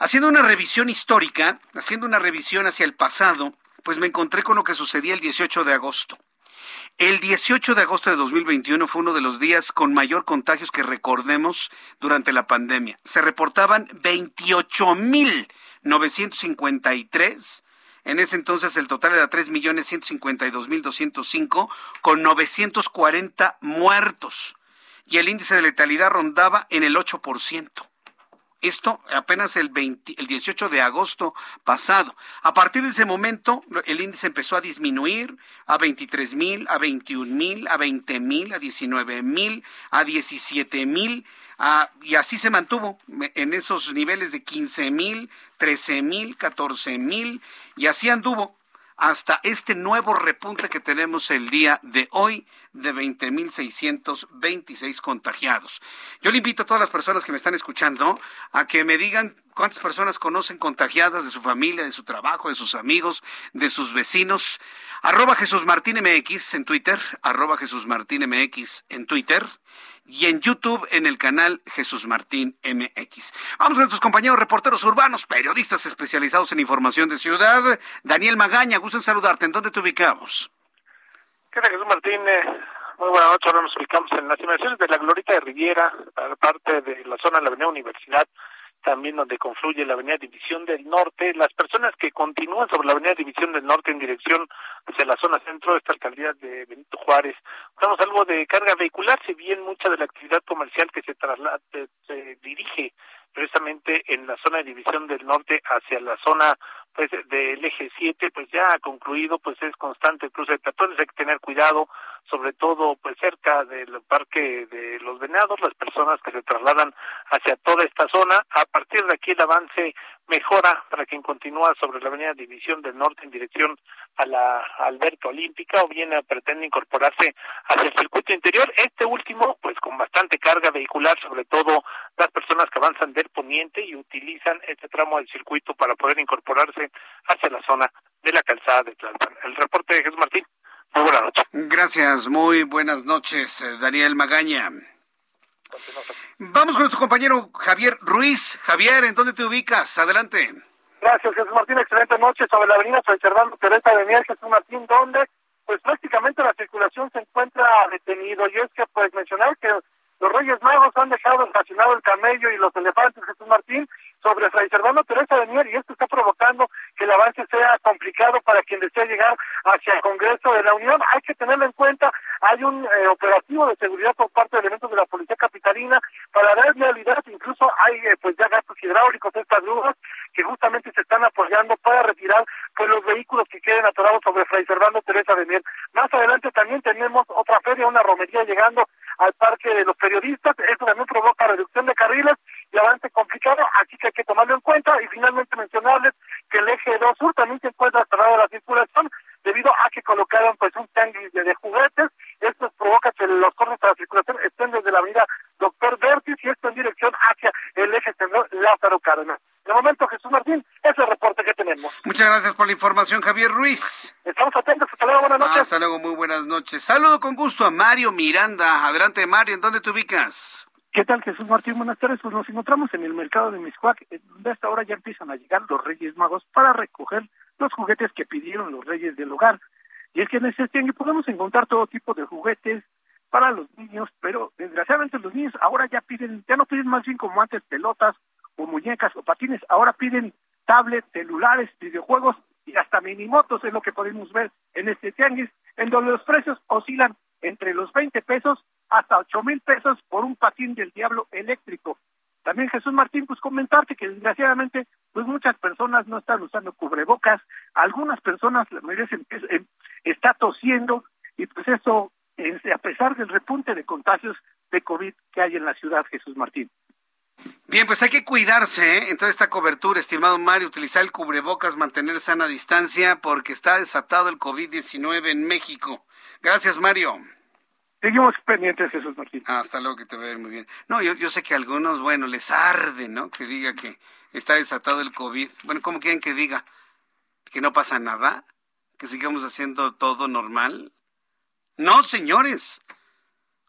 Speaker 3: Haciendo una revisión histórica, haciendo una revisión hacia el pasado, pues me encontré con lo que sucedía el 18 de agosto. El 18 de agosto de 2021 fue uno de los días con mayor contagios que recordemos durante la pandemia. Se reportaban 28.953. En ese entonces el total era 3.152.205 con 940 muertos. Y el índice de letalidad rondaba en el 8%. Esto apenas el, 18 de agosto pasado. A partir de ese momento, el índice empezó a disminuir a 23 mil, a 21 mil, a 20 mil, a 19 mil, a 17 mil, y así se mantuvo en esos niveles de 15 mil, 13 mil, 14 mil, y así anduvo hasta este nuevo repunte que tenemos el día de hoy de 20.626 contagiados. Yo le invito a todas las personas que me están escuchando a que me digan cuántas personas conocen contagiadas de su familia, de su trabajo, de sus amigos, de sus vecinos. Arroba Jesús Martín MX en Twitter, arroba Jesús Martín MX en Twitter y en YouTube en el canal Jesús Martín MX. Vamos a nuestros compañeros reporteros urbanos, periodistas especializados en información de ciudad. Daniel Magaña, gusto en saludarte. ¿En dónde te ubicamos?
Speaker 10: ¿Qué tal, Jesús Martín? Eh, muy buenas noches. Ahora nos ubicamos en las inmediaciones de la Glorita de Riviera, parte de la zona de la Avenida Universidad también donde confluye la Avenida División del Norte. Las personas que continúan sobre la Avenida División del Norte en dirección hacia la zona centro de esta alcaldía de Benito Juárez, tenemos algo de carga vehicular, si bien mucha de la actividad comercial que se traslada, se dirige precisamente en la zona de División del Norte hacia la zona pues del eje 7 pues ya ha concluido pues es constante el cruce de peatones hay que tener cuidado sobre todo pues cerca del parque de los venados las personas que se trasladan hacia toda esta zona a partir de aquí el avance mejora para quien continúa sobre la avenida División del Norte en dirección a la Alberto Olímpica o bien pretende incorporarse hacia el circuito interior este último pues con bastante carga vehicular sobre todo las personas que avanzan del poniente y utilizan este tramo del circuito para poder incorporarse hacia la zona de la calzada de Tlalpan. El reporte de Jesús Martín. Muy buenas noches.
Speaker 3: Gracias, muy buenas noches, eh, Daniel Magaña. Vamos con nuestro compañero Javier Ruiz. Javier, ¿en dónde te ubicas? Adelante.
Speaker 5: Gracias, Jesús Martín. Excelente noche sobre la avenida San Fernando Teresa de Mier, Jesús Martín, donde pues prácticamente la circulación se encuentra detenido. Y es que pues mencionar que los Reyes Magos han dejado estacionado el camello y los elefantes, Jesús Martín, sobre Fray Servando Teresa de Mier y esto está provocando que el avance sea complicado para quien desea llegar hacia el Congreso de la Unión. Hay que tenerlo en cuenta, hay un eh, operativo de seguridad por parte de elementos de la Policía Capitalina para dar vialidad, incluso hay eh, pues ya gastos hidráulicos, estas grúas que justamente se están apoyando para retirar pues los vehículos que queden atorados sobre Fray Servando Teresa de Mier. Más adelante también tenemos otra feria, una romería llegando al Parque de los Periodistas, esto también provoca reducción de carriles y avance complicado, así que hay que tomarlo en cuenta y finalmente mencionarles que el eje 2 sur también se encuentra cerrado la circulación debido a que colocaron pues un tanque de, juguetes, esto provoca que los cortes de la circulación estén desde la avenida Doctor Vertis y esto en dirección hacia el eje central Lázaro Cárdenas. De momento, Jesús Martín, es el reporte que tenemos.
Speaker 3: Muchas gracias por la información, Javier Ruiz.
Speaker 5: Estamos atentos. Hasta luego, buenas noches.
Speaker 3: Hasta luego, muy buenas noches. Saludo con gusto a Mario Miranda. Adelante, Mario, ¿en dónde te ubicas?
Speaker 6: ¿Qué tal, Jesús Martín? Buenas tardes. Pues nos encontramos en el mercado de Miscuac, donde hasta ahora ya empiezan a llegar los Reyes Magos para recoger los juguetes que pidieron los Reyes del hogar. Y es que en ese tianguis podemos encontrar todo tipo de juguetes para los niños, pero desgraciadamente los niños ahora ya piden, ya no piden más bien como antes pelotas o muñecas o patines, ahora piden tablets, celulares, videojuegos y hasta minimotos, es lo que podemos ver en este tianguis, en donde los precios oscilan entre los 20 pesos hasta 8 mil pesos por un patín del diablo eléctrico. También Jesús Martín, pues comentarte que desgraciadamente, pues muchas personas no están usando cubrebocas, algunas personas merecen, está tosiendo y pues eso, a pesar del repunte de contagios de COVID que hay en la ciudad, Jesús Martín.
Speaker 3: Bien, pues hay que cuidarse ¿eh? en toda esta cobertura, estimado Mario, utilizar el cubrebocas, mantener sana distancia, porque está desatado el COVID-19 en México. Gracias, Mario.
Speaker 6: Seguimos pendientes, Jesús Martín.
Speaker 3: Hasta luego, que te vea muy bien. No, yo, yo sé que a algunos, bueno, les arde, ¿no? Que diga que está desatado el COVID. Bueno, ¿cómo quieren que diga? ¿Que no pasa nada? ¿Que sigamos haciendo todo normal? No, señores.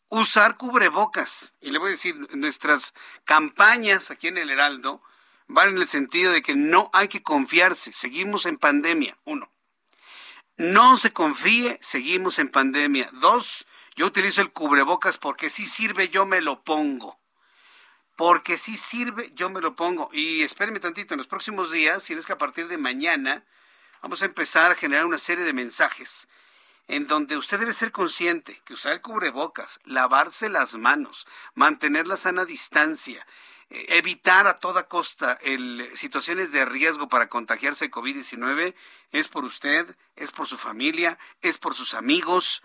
Speaker 3: Usar cubrebocas. Y le voy a decir, nuestras campañas aquí en el Heraldo van en el sentido de que no hay que confiarse. Seguimos en pandemia. Uno. No se confíe, seguimos en pandemia. Dos, yo utilizo el cubrebocas porque si sirve, yo me lo pongo. Porque si sirve, yo me lo pongo. Y espérenme tantito, en los próximos días, si no es que a partir de mañana, vamos a empezar a generar una serie de mensajes en donde usted debe ser consciente que usar el cubrebocas, lavarse las manos, mantener la sana distancia, eh, evitar a toda costa el, situaciones de riesgo para contagiarse de COVID-19 es por usted, es por su familia, es por sus amigos.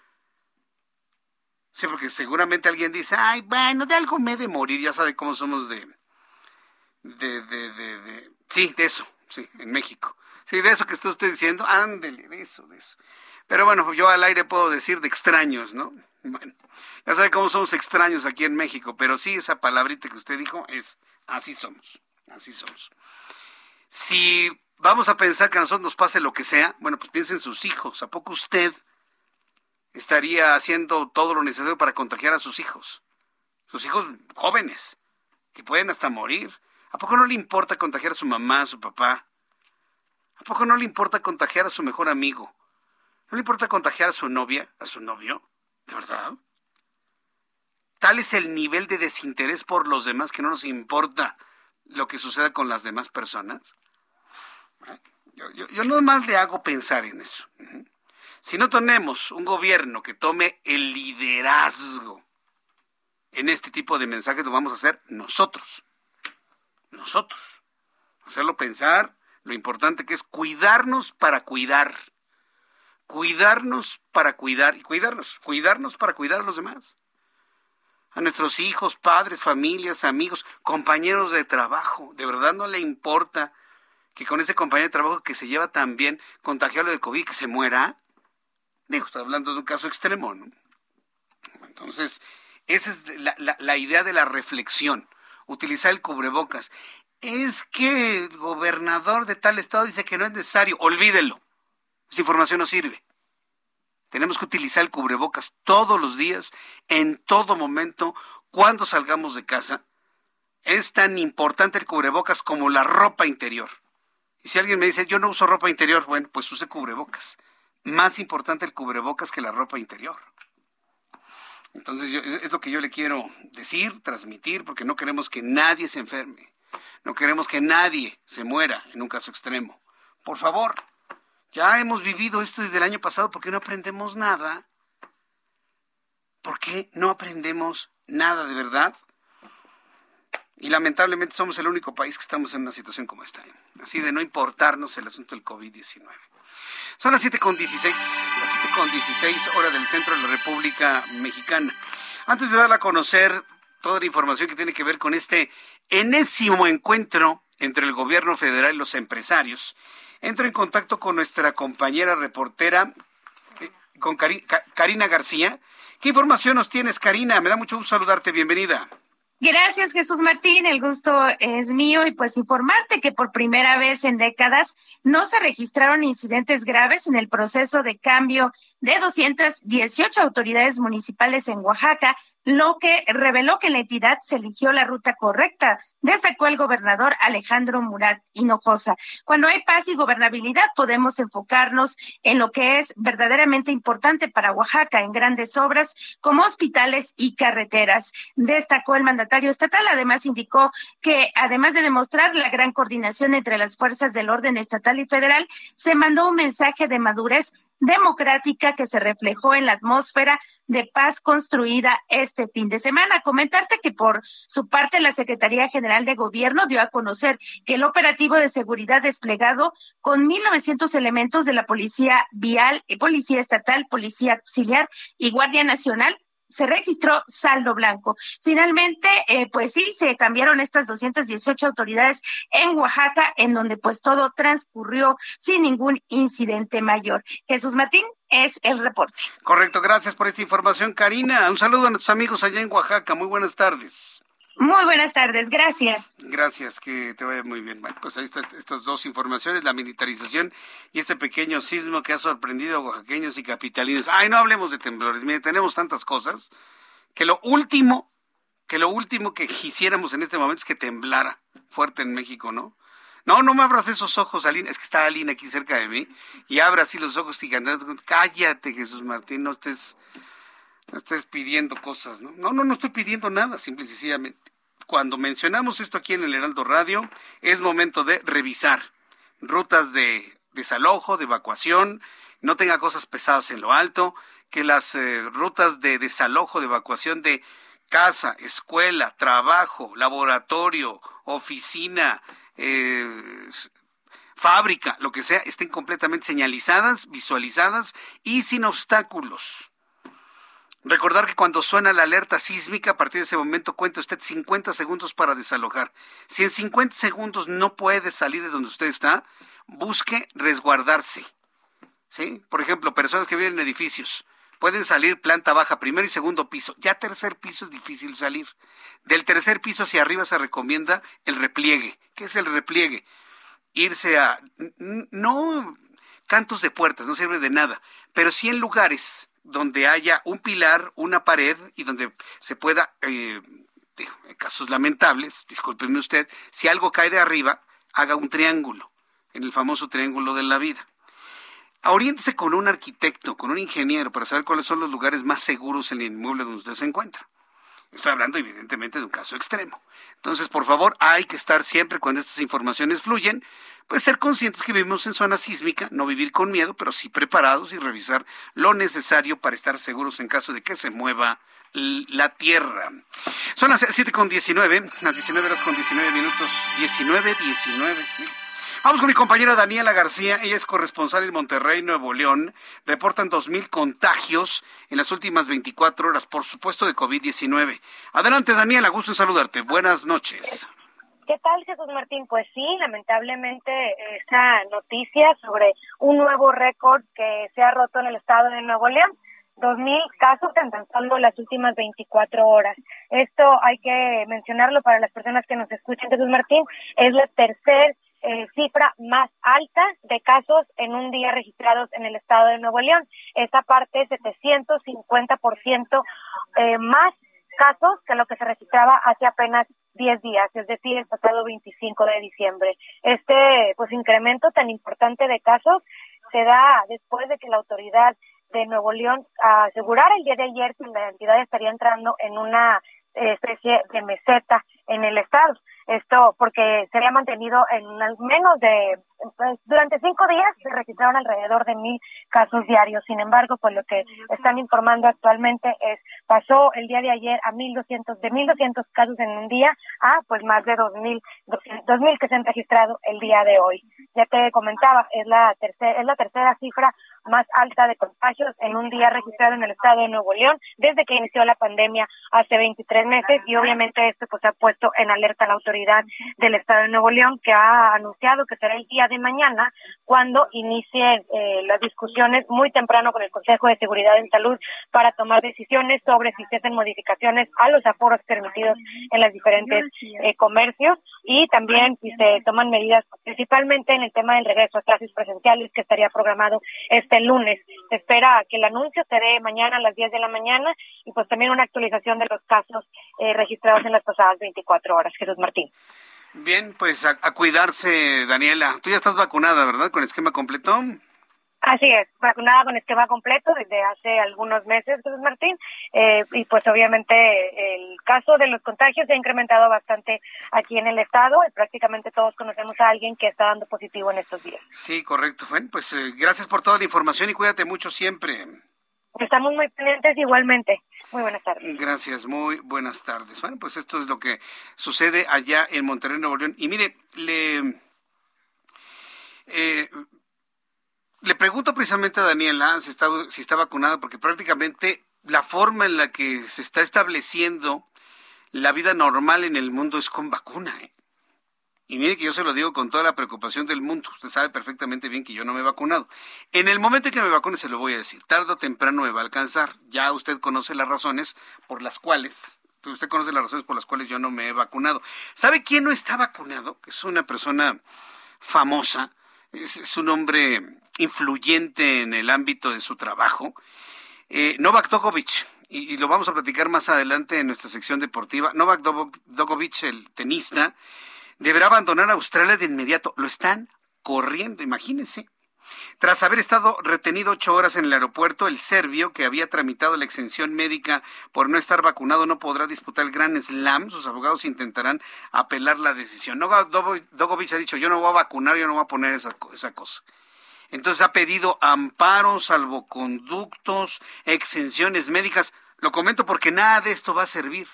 Speaker 3: Sí, porque seguramente alguien dice, ay, bueno, de algo me he de morir, ya sabe cómo somos de, de, de, de, de, sí, de eso, sí, en México. Sí, de eso que está usted diciendo, ándele, de eso, de eso. Pero bueno, yo al aire puedo decir de extraños, ¿no? Bueno, ya sabe cómo somos extraños aquí en México, pero sí esa palabrita que usted dijo es así somos, así somos. Si vamos a pensar que a nosotros nos pase lo que sea, bueno, pues piensen en sus hijos. ¿A poco usted estaría haciendo todo lo necesario para contagiar a sus hijos? Sus hijos jóvenes, que pueden hasta morir. ¿A poco no le importa contagiar a su mamá, a su papá? ¿A poco no le importa contagiar a su mejor amigo? ¿No le importa contagiar a su novia, a su novio? ¿De verdad? Tal es el nivel de desinterés por los demás que no nos importa lo que suceda con las demás personas. Yo, yo, yo no más le hago pensar en eso. Si no tenemos un gobierno que tome el liderazgo en este tipo de mensajes, lo vamos a hacer nosotros. Nosotros. Hacerlo pensar lo importante que es cuidarnos para cuidar cuidarnos para cuidar y cuidarnos, cuidarnos para cuidar a los demás. A nuestros hijos, padres, familias, amigos, compañeros de trabajo. ¿De verdad no le importa que con ese compañero de trabajo que se lleva tan bien contagiado de COVID que se muera? Digo, estoy hablando de un caso extremo, ¿no? Entonces, esa es la, la, la idea de la reflexión, utilizar el cubrebocas. Es que el gobernador de tal estado dice que no es necesario, olvídelo. Esa información no sirve. Tenemos que utilizar el cubrebocas todos los días, en todo momento, cuando salgamos de casa. Es tan importante el cubrebocas como la ropa interior. Y si alguien me dice, yo no uso ropa interior, bueno, pues use cubrebocas. Más importante el cubrebocas que la ropa interior. Entonces, yo, es, es lo que yo le quiero decir, transmitir, porque no queremos que nadie se enferme. No queremos que nadie se muera en un caso extremo. Por favor, ya hemos vivido esto desde el año pasado, ¿por qué no aprendemos nada? ¿Por qué no aprendemos nada de verdad? Y lamentablemente somos el único país que estamos en una situación como esta, así de no importarnos el asunto del COVID-19. Son las 7.16, las 7.16 hora del centro de la República Mexicana. Antes de dar a conocer toda la información que tiene que ver con este enésimo encuentro entre el gobierno federal y los empresarios, Entro en contacto con nuestra compañera reportera, eh, con Karina García. ¿Qué información nos tienes, Karina? Me da mucho gusto saludarte. Bienvenida.
Speaker 11: Gracias, Jesús Martín. El gusto es mío y pues informarte que por primera vez en décadas no se registraron incidentes graves en el proceso de cambio de 218 autoridades municipales en Oaxaca, lo que reveló que la entidad se eligió la ruta correcta, destacó el gobernador Alejandro Murat Hinojosa. Cuando hay paz y gobernabilidad podemos enfocarnos en lo que es verdaderamente importante para Oaxaca, en grandes obras como hospitales y carreteras, destacó el mandatario estatal. Además indicó que además de demostrar la gran coordinación entre las fuerzas del orden estatal y federal, se mandó un mensaje de madurez democrática que se reflejó en la atmósfera de paz construida este fin de semana. Comentarte que por su parte la Secretaría General de Gobierno dio a conocer que el operativo de seguridad desplegado con 1.900 elementos de la Policía Vial, Policía Estatal, Policía Auxiliar y Guardia Nacional se registró saldo blanco. Finalmente, eh, pues sí, se cambiaron estas 218 autoridades en Oaxaca, en donde pues todo transcurrió sin ningún incidente mayor. Jesús Martín, es el reporte.
Speaker 3: Correcto, gracias por esta información, Karina. Un saludo a nuestros amigos allá en Oaxaca. Muy buenas tardes.
Speaker 11: Muy buenas tardes, gracias.
Speaker 3: Gracias, que te vaya muy bien. Bueno, pues ahí están estas dos informaciones, la militarización y este pequeño sismo que ha sorprendido a oaxaqueños y capitalinos. Ay, no hablemos de temblores, mire, tenemos tantas cosas que lo último, que lo último que quisiéramos en este momento es que temblara fuerte en México, ¿no? No, no me abras esos ojos, Aline. Es que está Aline aquí cerca de mí. Y abre así los ojos gigantes. Cállate, Jesús Martín, no estés, estés pidiendo cosas, ¿no? No, no, no estoy pidiendo nada, simple y sencillamente. Cuando mencionamos esto aquí en el Heraldo Radio, es momento de revisar rutas de desalojo, de evacuación, no tenga cosas pesadas en lo alto, que las eh, rutas de desalojo, de evacuación de casa, escuela, trabajo, laboratorio, oficina, eh, fábrica, lo que sea, estén completamente señalizadas, visualizadas y sin obstáculos. Recordar que cuando suena la alerta sísmica, a partir de ese momento cuenta usted 50 segundos para desalojar. Si en 50 segundos no puede salir de donde usted está, busque resguardarse. ¿Sí? Por ejemplo, personas que viven en edificios pueden salir planta baja, primer y segundo piso. Ya tercer piso es difícil salir. Del tercer piso hacia arriba se recomienda el repliegue. ¿Qué es el repliegue? Irse a... No cantos de puertas, no sirve de nada, pero sí en lugares donde haya un pilar, una pared y donde se pueda, eh, en casos lamentables, discúlpeme usted, si algo cae de arriba, haga un triángulo, en el famoso triángulo de la vida. Oriéntese con un arquitecto, con un ingeniero, para saber cuáles son los lugares más seguros en el inmueble donde usted se encuentra. Estoy hablando evidentemente de un caso extremo. Entonces, por favor, hay que estar siempre cuando estas informaciones fluyen, pues ser conscientes que vivimos en zona sísmica, no vivir con miedo, pero sí preparados y revisar lo necesario para estar seguros en caso de que se mueva la tierra. Son las 7 con 19, las 19 horas con 19 minutos, 19, 19. Vamos con mi compañera Daniela García, ella es corresponsal en Monterrey, Nuevo León. Reportan 2.000 contagios en las últimas 24 horas, por supuesto, de COVID-19. Adelante, Daniela, gusto en saludarte. Buenas noches.
Speaker 12: ¿Qué tal, Jesús Martín? Pues sí, lamentablemente esa noticia sobre un nuevo récord que se ha roto en el estado de Nuevo León. 2.000 casos en tan solo las últimas 24 horas. Esto hay que mencionarlo para las personas que nos escuchan, Jesús Martín. Es la tercera eh, cifra más alta de casos en un día registrados en el estado de Nuevo León. Esa parte es 750% eh, más casos que lo que se registraba hace apenas 10 días, es decir, el pasado 25 de diciembre. Este pues incremento tan importante de casos se da después de que la autoridad de Nuevo León asegurara el día de ayer que la entidad estaría entrando en una eh, especie de meseta en el estado. Esto porque se había mantenido en menos de, durante cinco días se registraron alrededor de mil casos diarios. Sin embargo, pues lo que están informando actualmente es, pasó el día de ayer a mil doscientos, de mil doscientos casos en un día a pues más de dos mil, dos mil que se han registrado el día de hoy. Ya te comentaba, es la tercera, es la tercera cifra más alta de contagios en un día registrado en el estado de Nuevo León desde que inició la pandemia hace 23 meses y obviamente esto pues ha puesto en alerta la autoridad del estado de Nuevo León que ha anunciado que será el día de mañana cuando inicien eh, las discusiones muy temprano con el Consejo de Seguridad en Salud para tomar decisiones sobre si se hacen modificaciones a los aforos permitidos en los diferentes eh, comercios y también si se toman medidas principalmente en el tema del regreso a clases presenciales que estaría programado este lunes. Se espera que el anuncio se dé mañana a las 10 de la mañana y pues también una actualización de los casos eh, registrados en las pasadas 24 horas. Jesús Martín.
Speaker 3: Bien, pues a, a, cuidarse, Daniela. Tú ya estás vacunada, ¿verdad? ¿Con esquema completo?
Speaker 12: Así es, vacunada con esquema completo desde hace algunos meses, Jesús Martín, eh, y pues obviamente el caso de los contagios se ha incrementado bastante aquí en el estado y prácticamente todos conocemos a alguien que está dando positivo en estos días.
Speaker 3: Sí, correcto. Bueno, pues eh, gracias por toda la información y cuídate mucho siempre.
Speaker 12: Estamos muy pendientes igualmente. Muy buenas tardes.
Speaker 3: Gracias, muy buenas tardes. Bueno, pues esto es lo que sucede allá en Monterrey, Nuevo León. Y mire, le... Eh, le pregunto precisamente a Daniela si está, si está vacunada, porque prácticamente la forma en la que se está estableciendo la vida normal en el mundo es con vacuna. ¿eh? Y mire que yo se lo digo con toda la preocupación del mundo. Usted sabe perfectamente bien que yo no me he vacunado. En el momento en que me vacune se lo voy a decir. Tarde o temprano me va a alcanzar. Ya usted conoce las razones por las cuales usted conoce las razones por las cuales yo no me he vacunado. ¿Sabe quién no está vacunado? Que es una persona famosa, es, un hombre influyente en el ámbito de su trabajo, eh, Novak Djokovic. Y, lo vamos a platicar más adelante en nuestra sección deportiva. Novak Djokovic, el tenista, deberá abandonar Australia de inmediato. Lo están corriendo, imagínense. Tras haber estado retenido ocho horas en el aeropuerto, el serbio, que había tramitado la exención médica por no estar vacunado, no podrá disputar el Gran Slam. Sus abogados intentarán apelar la decisión. Djokovic ha dicho, yo no voy a vacunar, yo no voy a poner esa, esa cosa. Entonces ha pedido amparos, salvoconductos, exenciones médicas. Lo comento porque nada de esto va a servir.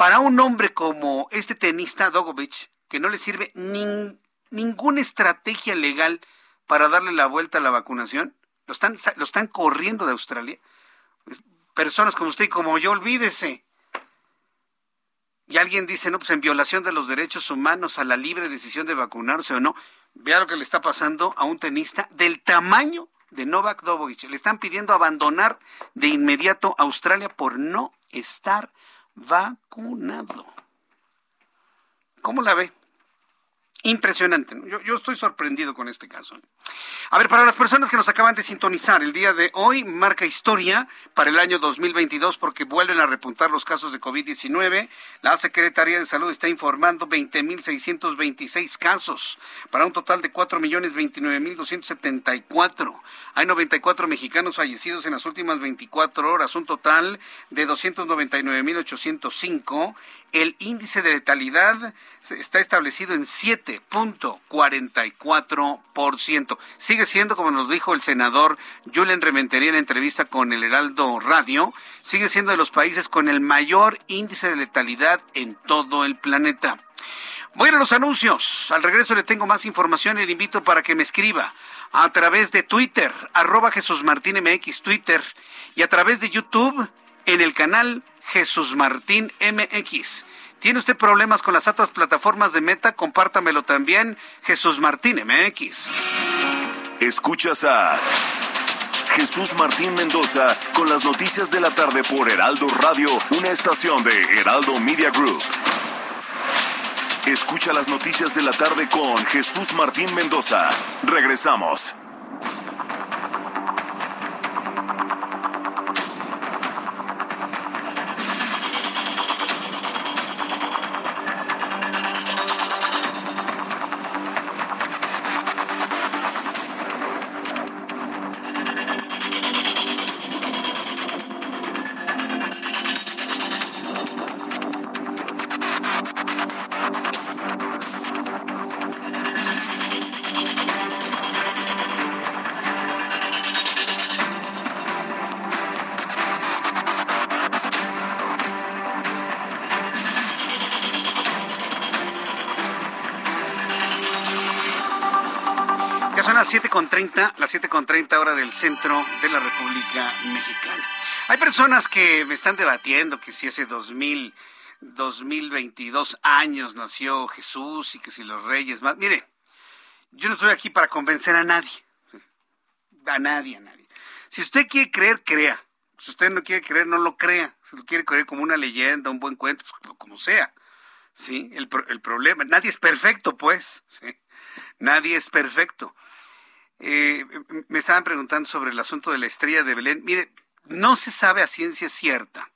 Speaker 3: Para un hombre como este tenista Djokovic, que no le sirve ninguna estrategia legal para darle la vuelta a la vacunación? ¿Lo están, lo están corriendo de Australia? Pues, personas como usted y como yo, olvídese. Y alguien dice, no, pues en violación de los derechos humanos a la libre decisión de vacunarse o no. Vea lo que le está pasando a un tenista del tamaño de Novak Djokovic. Le están pidiendo abandonar de inmediato Australia por no estar vacunado. ¿Cómo la ve? Impresionante. Yo, yo, estoy sorprendido con este caso. A ver, para las personas que nos acaban de sintonizar, el día de hoy marca historia para el año 2022 porque vuelven a repuntar los casos de COVID-19. La Secretaría de Salud está informando 20.626 casos para un total de 4.029.274. Hay 94 mexicanos fallecidos en las últimas 24 horas, un total de 299.805 el índice de letalidad está establecido en 7.44%. Sigue siendo, como nos dijo el senador Julen Rementería en entrevista con el Heraldo Radio, sigue siendo de los países con el mayor índice de letalidad en todo el planeta. Voy a los anuncios. Al regreso le tengo más información y le invito para que me escriba a través de Twitter, arroba Jesús Martín MX Twitter, y a través de YouTube en el canal Jesús Martín MX. ¿Tiene usted problemas con las otras plataformas de Meta? Compártamelo también, Jesús Martín MX.
Speaker 2: Escuchas a Jesús Martín Mendoza con las noticias de la tarde por Heraldo Radio, una estación de Heraldo Media Group. Escucha las noticias de la tarde con Jesús Martín Mendoza. Regresamos.
Speaker 3: 7.30, las 7.30 hora del centro de la República Mexicana. Hay personas que me están debatiendo que si hace 2000, 2022 años nació Jesús y que si los reyes más... Mire, yo no estoy aquí para convencer a nadie. A nadie, a nadie. Si usted quiere creer, crea. Si usted no quiere creer, no lo crea. Si lo quiere creer como una leyenda, un buen cuento, pues, como sea. ¿Sí? El, el problema, nadie es perfecto, pues. Nadie es perfecto. Eh, me estaban preguntando sobre el asunto de la estrella de Belén. Mire, no se sabe a ciencia cierta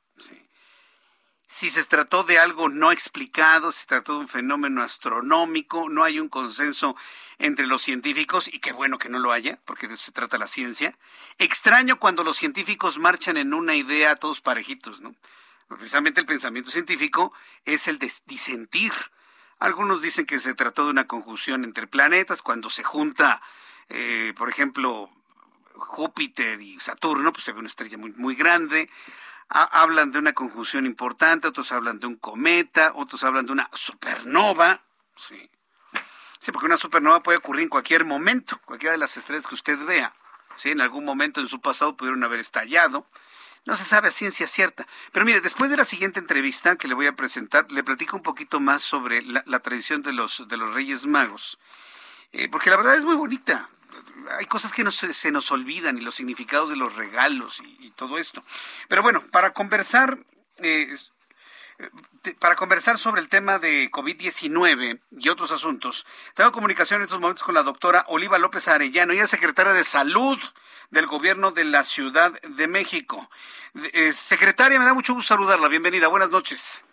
Speaker 3: si se trató de algo no explicado, si se trató de un fenómeno astronómico, no hay un consenso entre los científicos, y qué bueno que no lo haya, porque de eso se trata la ciencia. Extraño cuando los científicos marchan en una idea todos parejitos, ¿no? Precisamente el pensamiento científico es el de disentir. Algunos dicen que se trató de una conjunción entre planetas, cuando se junta eh, por ejemplo, Júpiter y Saturno, pues se ve una estrella muy, muy grande. hablan de una conjunción importante, otros hablan de un cometa, otros hablan de una supernova. Sí. sí, porque una supernova puede ocurrir en cualquier momento, cualquiera de las estrellas que usted vea. Sí, en algún momento en su pasado pudieron haber estallado. No se sabe a ciencia cierta. Pero mire, después de la siguiente entrevista que le voy a presentar, le platico un poquito más sobre la, tradición de los, de los Reyes Magos. Eh, porque la verdad es muy bonita hay cosas que se nos olvidan y los significados de los regalos y, todo esto. Pero bueno, para conversar, eh, para conversar sobre el tema de COVID-19 y otros asuntos, tengo comunicación en estos momentos con la doctora Oliva López Arellano, ella es secretaria de Salud del Gobierno de la Ciudad de México. Eh, secretaria, me da mucho gusto saludarla. Bienvenida. Buenas noches.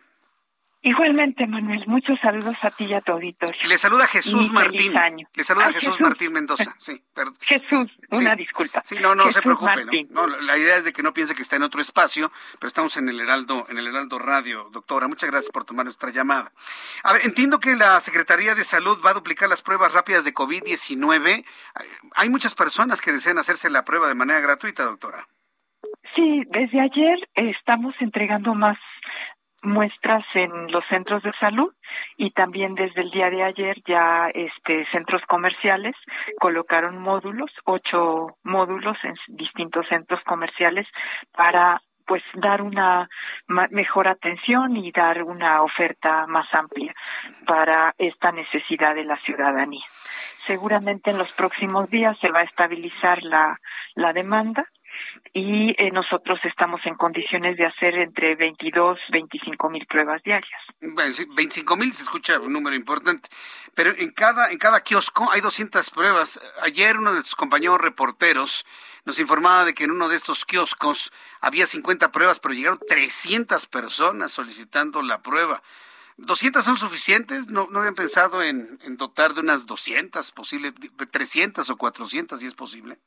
Speaker 13: Igualmente, Manuel, muchos saludos a ti y a tu auditorio.
Speaker 3: Le saluda Jesús Martín. Le saluda Jesús, Martín Mendoza. Sí,
Speaker 13: perdón. Jesús, una disculpa.
Speaker 3: Sí, no, no se preocupe. No, la idea es de que no piense que está en otro espacio, pero estamos en el Heraldo, en el Heraldo Radio, doctora. Muchas gracias por tomar nuestra llamada. A ver, entiendo que la Secretaría de Salud va a duplicar las pruebas rápidas de COVID-19. Hay muchas personas que desean hacerse la prueba de manera gratuita, doctora.
Speaker 13: Sí, desde ayer estamos entregando más muestras en los centros de salud y también desde el día de ayer ya este centros comerciales colocaron módulos, ocho módulos en distintos centros comerciales para pues dar una mejor atención y dar una oferta más amplia para esta necesidad de la ciudadanía. Seguramente en los próximos días se va a estabilizar la, la demanda y eh, nosotros estamos en condiciones de hacer entre 22, 25 mil pruebas diarias.
Speaker 3: Bueno, 25 mil se escucha un número importante, pero en cada, en cada kiosco hay 200 pruebas. Ayer uno de tus compañeros reporteros nos informaba de que en uno de estos kioscos había 50 pruebas, pero llegaron 300 personas solicitando la prueba. ¿200 son suficientes? ¿No, no habían pensado en, en dotar de unas 200, posible 300 o 400 si es posible?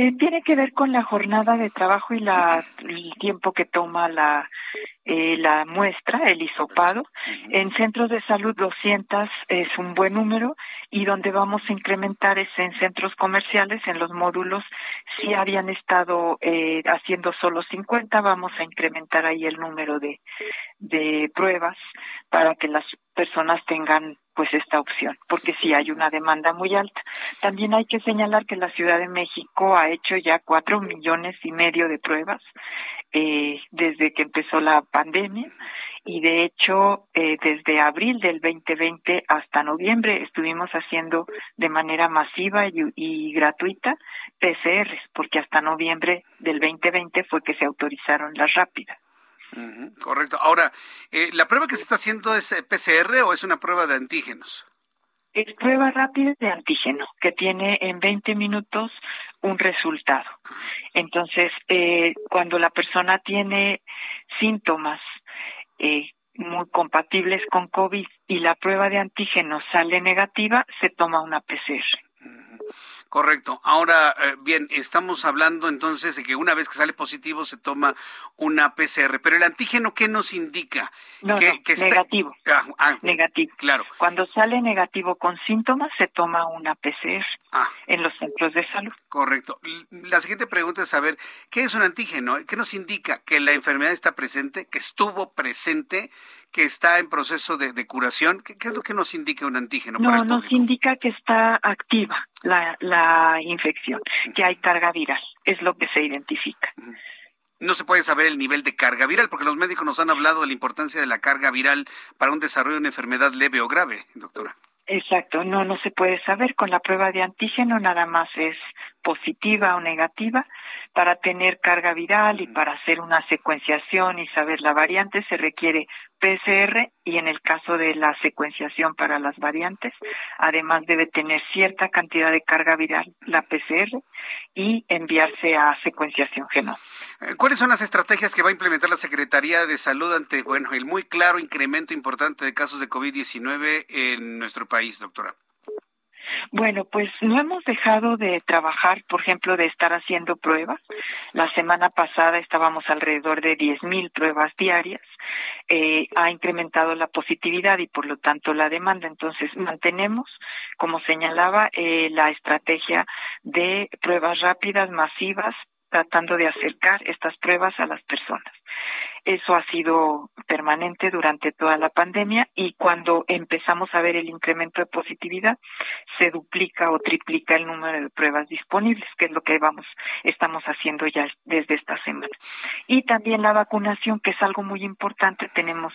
Speaker 13: Eh, tiene que ver con la jornada de trabajo y la, el tiempo que toma la, eh, la muestra, el hisopado. En centros de salud 200 es un buen número y donde vamos a incrementar es en centros comerciales, en los módulos. Si habían estado eh, haciendo solo 50, vamos a incrementar ahí el número de, de pruebas para que las personas tengan pues esta opción, porque sí hay una demanda muy alta. También hay que señalar que la Ciudad de México ha hecho ya cuatro millones y medio de pruebas eh, desde que empezó la pandemia y de hecho eh, desde abril del 2020 hasta noviembre estuvimos haciendo de manera masiva y, y gratuita PCRs, porque hasta noviembre del 2020 fue que se autorizaron las rápidas
Speaker 3: correcto. Ahora, eh, ¿la prueba que se está haciendo es eh, PCR o es una prueba de antígenos?
Speaker 13: Es prueba rápida de antígeno, que tiene en 20 minutos un resultado. Entonces, eh, cuando la persona tiene síntomas muy compatibles con COVID y la prueba de antígeno sale negativa, se toma una PCR.
Speaker 3: Correcto. Ahora, eh, bien, estamos hablando entonces de que una vez que sale positivo se toma una PCR, pero el antígeno, ¿qué nos indica?
Speaker 13: No, que, negativo. Ah, ah, negativo.
Speaker 3: Claro.
Speaker 13: Cuando sale negativo con síntomas, se toma una PCR ah. en los centros de salud.
Speaker 3: Correcto. La siguiente pregunta es saber, ¿qué es un antígeno? ¿Qué nos indica? ¿Que la enfermedad está presente? ¿Que estuvo presente? Que está en proceso de, curación? ¿Qué, es lo que nos indica un antígeno?
Speaker 13: No, nos indica que está activa la, la infección, que hay carga viral, es lo que se identifica.
Speaker 3: No se puede saber el nivel de carga viral, porque los médicos nos han hablado de la importancia de la carga viral para un desarrollo de una enfermedad leve o grave, doctora.
Speaker 13: Exacto, no, no se puede saber. Con la prueba de antígeno nada más es positiva o negativa. Para tener carga viral y para hacer una secuenciación y saber la variante se requiere PCR y en el caso de la secuenciación para las variantes, además debe tener cierta cantidad de carga viral, la PCR, y enviarse a secuenciación genómica.
Speaker 3: Eh, ¿Cuáles son las estrategias que va a implementar la Secretaría de Salud ante, bueno, el muy claro incremento importante de casos de COVID-19 en nuestro país, doctora?
Speaker 13: Bueno, pues no hemos dejado de trabajar, por ejemplo, de estar haciendo pruebas. La semana pasada estábamos alrededor de 10.000 pruebas diarias. Eh, ha incrementado la positividad y por lo tanto la demanda. Entonces mantenemos, como señalaba, eh, la estrategia de pruebas rápidas, masivas, tratando de acercar estas pruebas a las personas. Eso ha sido permanente durante toda la pandemia y cuando empezamos a ver el incremento de positividad, se duplica o triplica el número de pruebas disponibles, que es lo que vamos, estamos haciendo ya desde esta semana. Y también la vacunación, que es algo muy importante, tenemos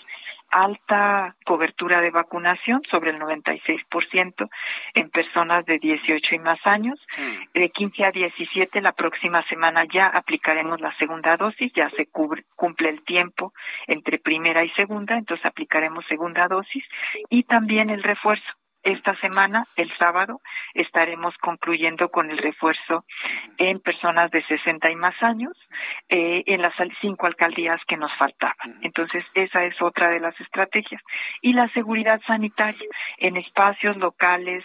Speaker 13: alta cobertura de vacunación, sobre el 96% en personas de 18 y más años. De 15 a 17 la próxima semana ya aplicaremos la segunda dosis, ya se cumple el tiempo entre primera y segunda, entonces aplicaremos segunda dosis y también el refuerzo esta semana, el sábado, estaremos concluyendo con el refuerzo en personas de 60 y más años eh, en las cinco alcaldías que nos faltaban. Entonces, esa es otra de las estrategias. Y la seguridad sanitaria en espacios locales,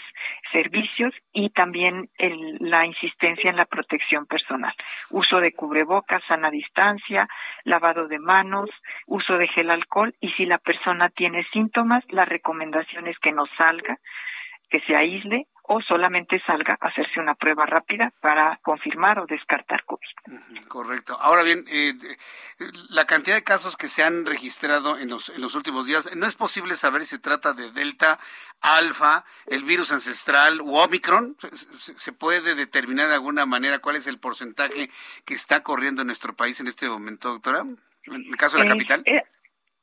Speaker 13: servicios y también la insistencia en la protección personal. Uso de cubrebocas, sana distancia, lavado de manos, uso de gel alcohol y si la persona tiene síntomas, la recomendación es que no salga que se aísle o solamente salga a hacerse una prueba rápida para confirmar o descartar COVID.
Speaker 3: Correcto. Ahora bien, eh, la cantidad de casos que se han registrado en los, en los últimos días, no es posible saber si se trata de Delta, Alfa, el virus ancestral u Omicron. ¿Se, puede determinar de alguna manera cuál es el porcentaje que está corriendo en nuestro país en este momento, doctora? En el caso de la capital.
Speaker 13: Eh,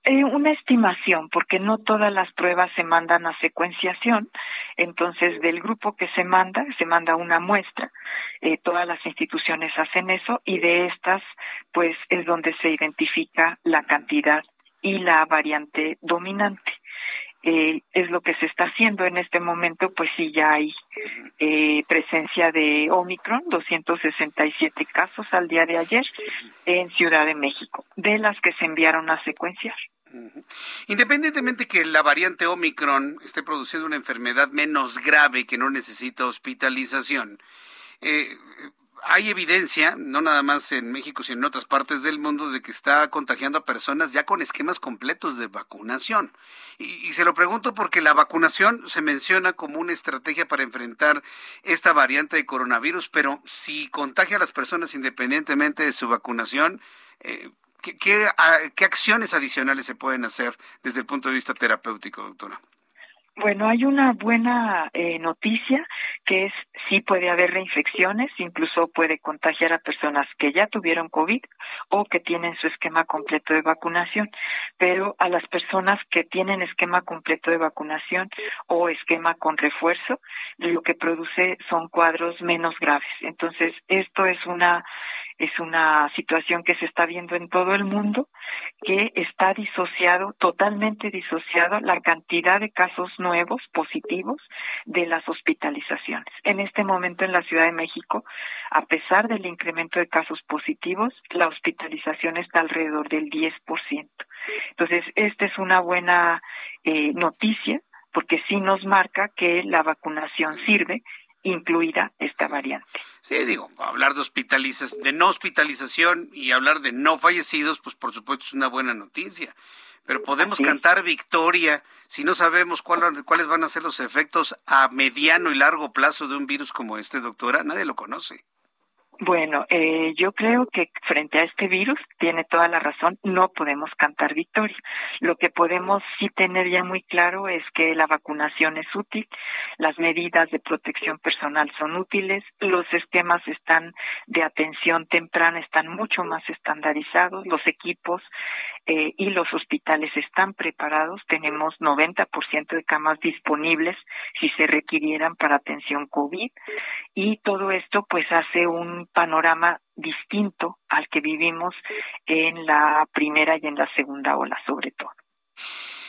Speaker 13: eh, una estimación, porque no todas las pruebas se mandan a secuenciación. Entonces, del grupo que se manda, se manda una muestra. Eh, todas las instituciones hacen eso y de estas, pues, es donde se identifica la cantidad y la variante dominante. Eh, es lo que se está haciendo en este momento, pues sí ya hay presencia de Omicron, 267 casos al día de ayer en Ciudad de México, de las que se enviaron a secuenciar.
Speaker 3: Independientemente que la variante Omicron esté produciendo una enfermedad menos grave que no necesita hospitalización, eh, hay evidencia, no nada más en México, sino en otras partes del mundo, de que está contagiando a personas ya con esquemas completos de vacunación. Y, se lo pregunto porque la vacunación se menciona como una estrategia para enfrentar esta variante de coronavirus, pero si contagia a las personas independientemente de su vacunación, eh, ¿qué, qué, qué acciones adicionales se pueden hacer desde el punto de vista terapéutico, doctora?
Speaker 13: Bueno, hay una buena eh, noticia que es sí puede haber reinfecciones, incluso puede contagiar a personas que ya tuvieron COVID o que tienen su esquema completo de vacunación, pero a las personas que tienen esquema completo de vacunación o esquema con refuerzo, lo que produce son cuadros menos graves. Entonces, esto es una es una situación que se está viendo en todo el mundo, que está disociado, totalmente disociado la cantidad de casos nuevos positivos de las hospitalizaciones. En este momento en la Ciudad de México, a pesar del incremento de casos positivos, la hospitalización está alrededor del 10%. Entonces, esta es una buena eh, noticia porque sí nos marca que la vacunación sirve incluida esta variante.
Speaker 3: Sí, digo, hablar de hospitalización, de no hospitalización y hablar de no fallecidos, pues por supuesto es una buena noticia. Pero podemos cantar victoria si no sabemos cuáles van a ser los efectos a mediano y largo plazo de un virus como este, doctora. Nadie lo conoce.
Speaker 13: Bueno, eh, yo creo que frente a este virus tiene toda la razón, no podemos cantar victoria. Lo que podemos sí tener ya muy claro es que la vacunación es útil, las medidas de protección personal son útiles, los esquemas están de atención temprana están mucho más estandarizados, los equipos eh, y los hospitales están preparados, tenemos 90% de camas disponibles si se requirieran para atención COVID. Y todo esto pues hace un panorama distinto al que vivimos en la primera y en la segunda ola sobre todo.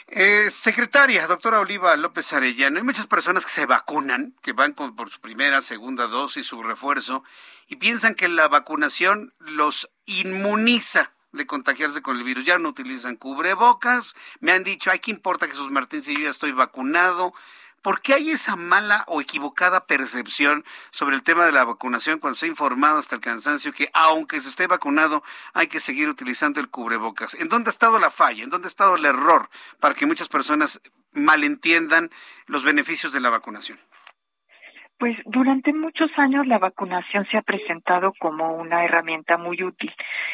Speaker 3: Eh, secretaria, doctora Oliva López Arellano, hay muchas personas que se vacunan, que van por su primera, segunda dosis, su refuerzo, y piensan que la vacunación los inmuniza de contagiarse con el virus. Ya no utilizan cubrebocas, me han dicho, ay, ¿qué importa Jesús Martín si yo ya estoy vacunado? ¿Por qué hay esa mala o equivocada percepción sobre el tema de la vacunación cuando se ha informado hasta el cansancio que aunque se esté vacunado hay que seguir utilizando el cubrebocas? ¿En dónde ha estado la falla? ¿En dónde ha estado el error para que muchas personas malentiendan los beneficios de la vacunación?
Speaker 13: Pues durante muchos años la vacunación se ha presentado como una herramienta muy útil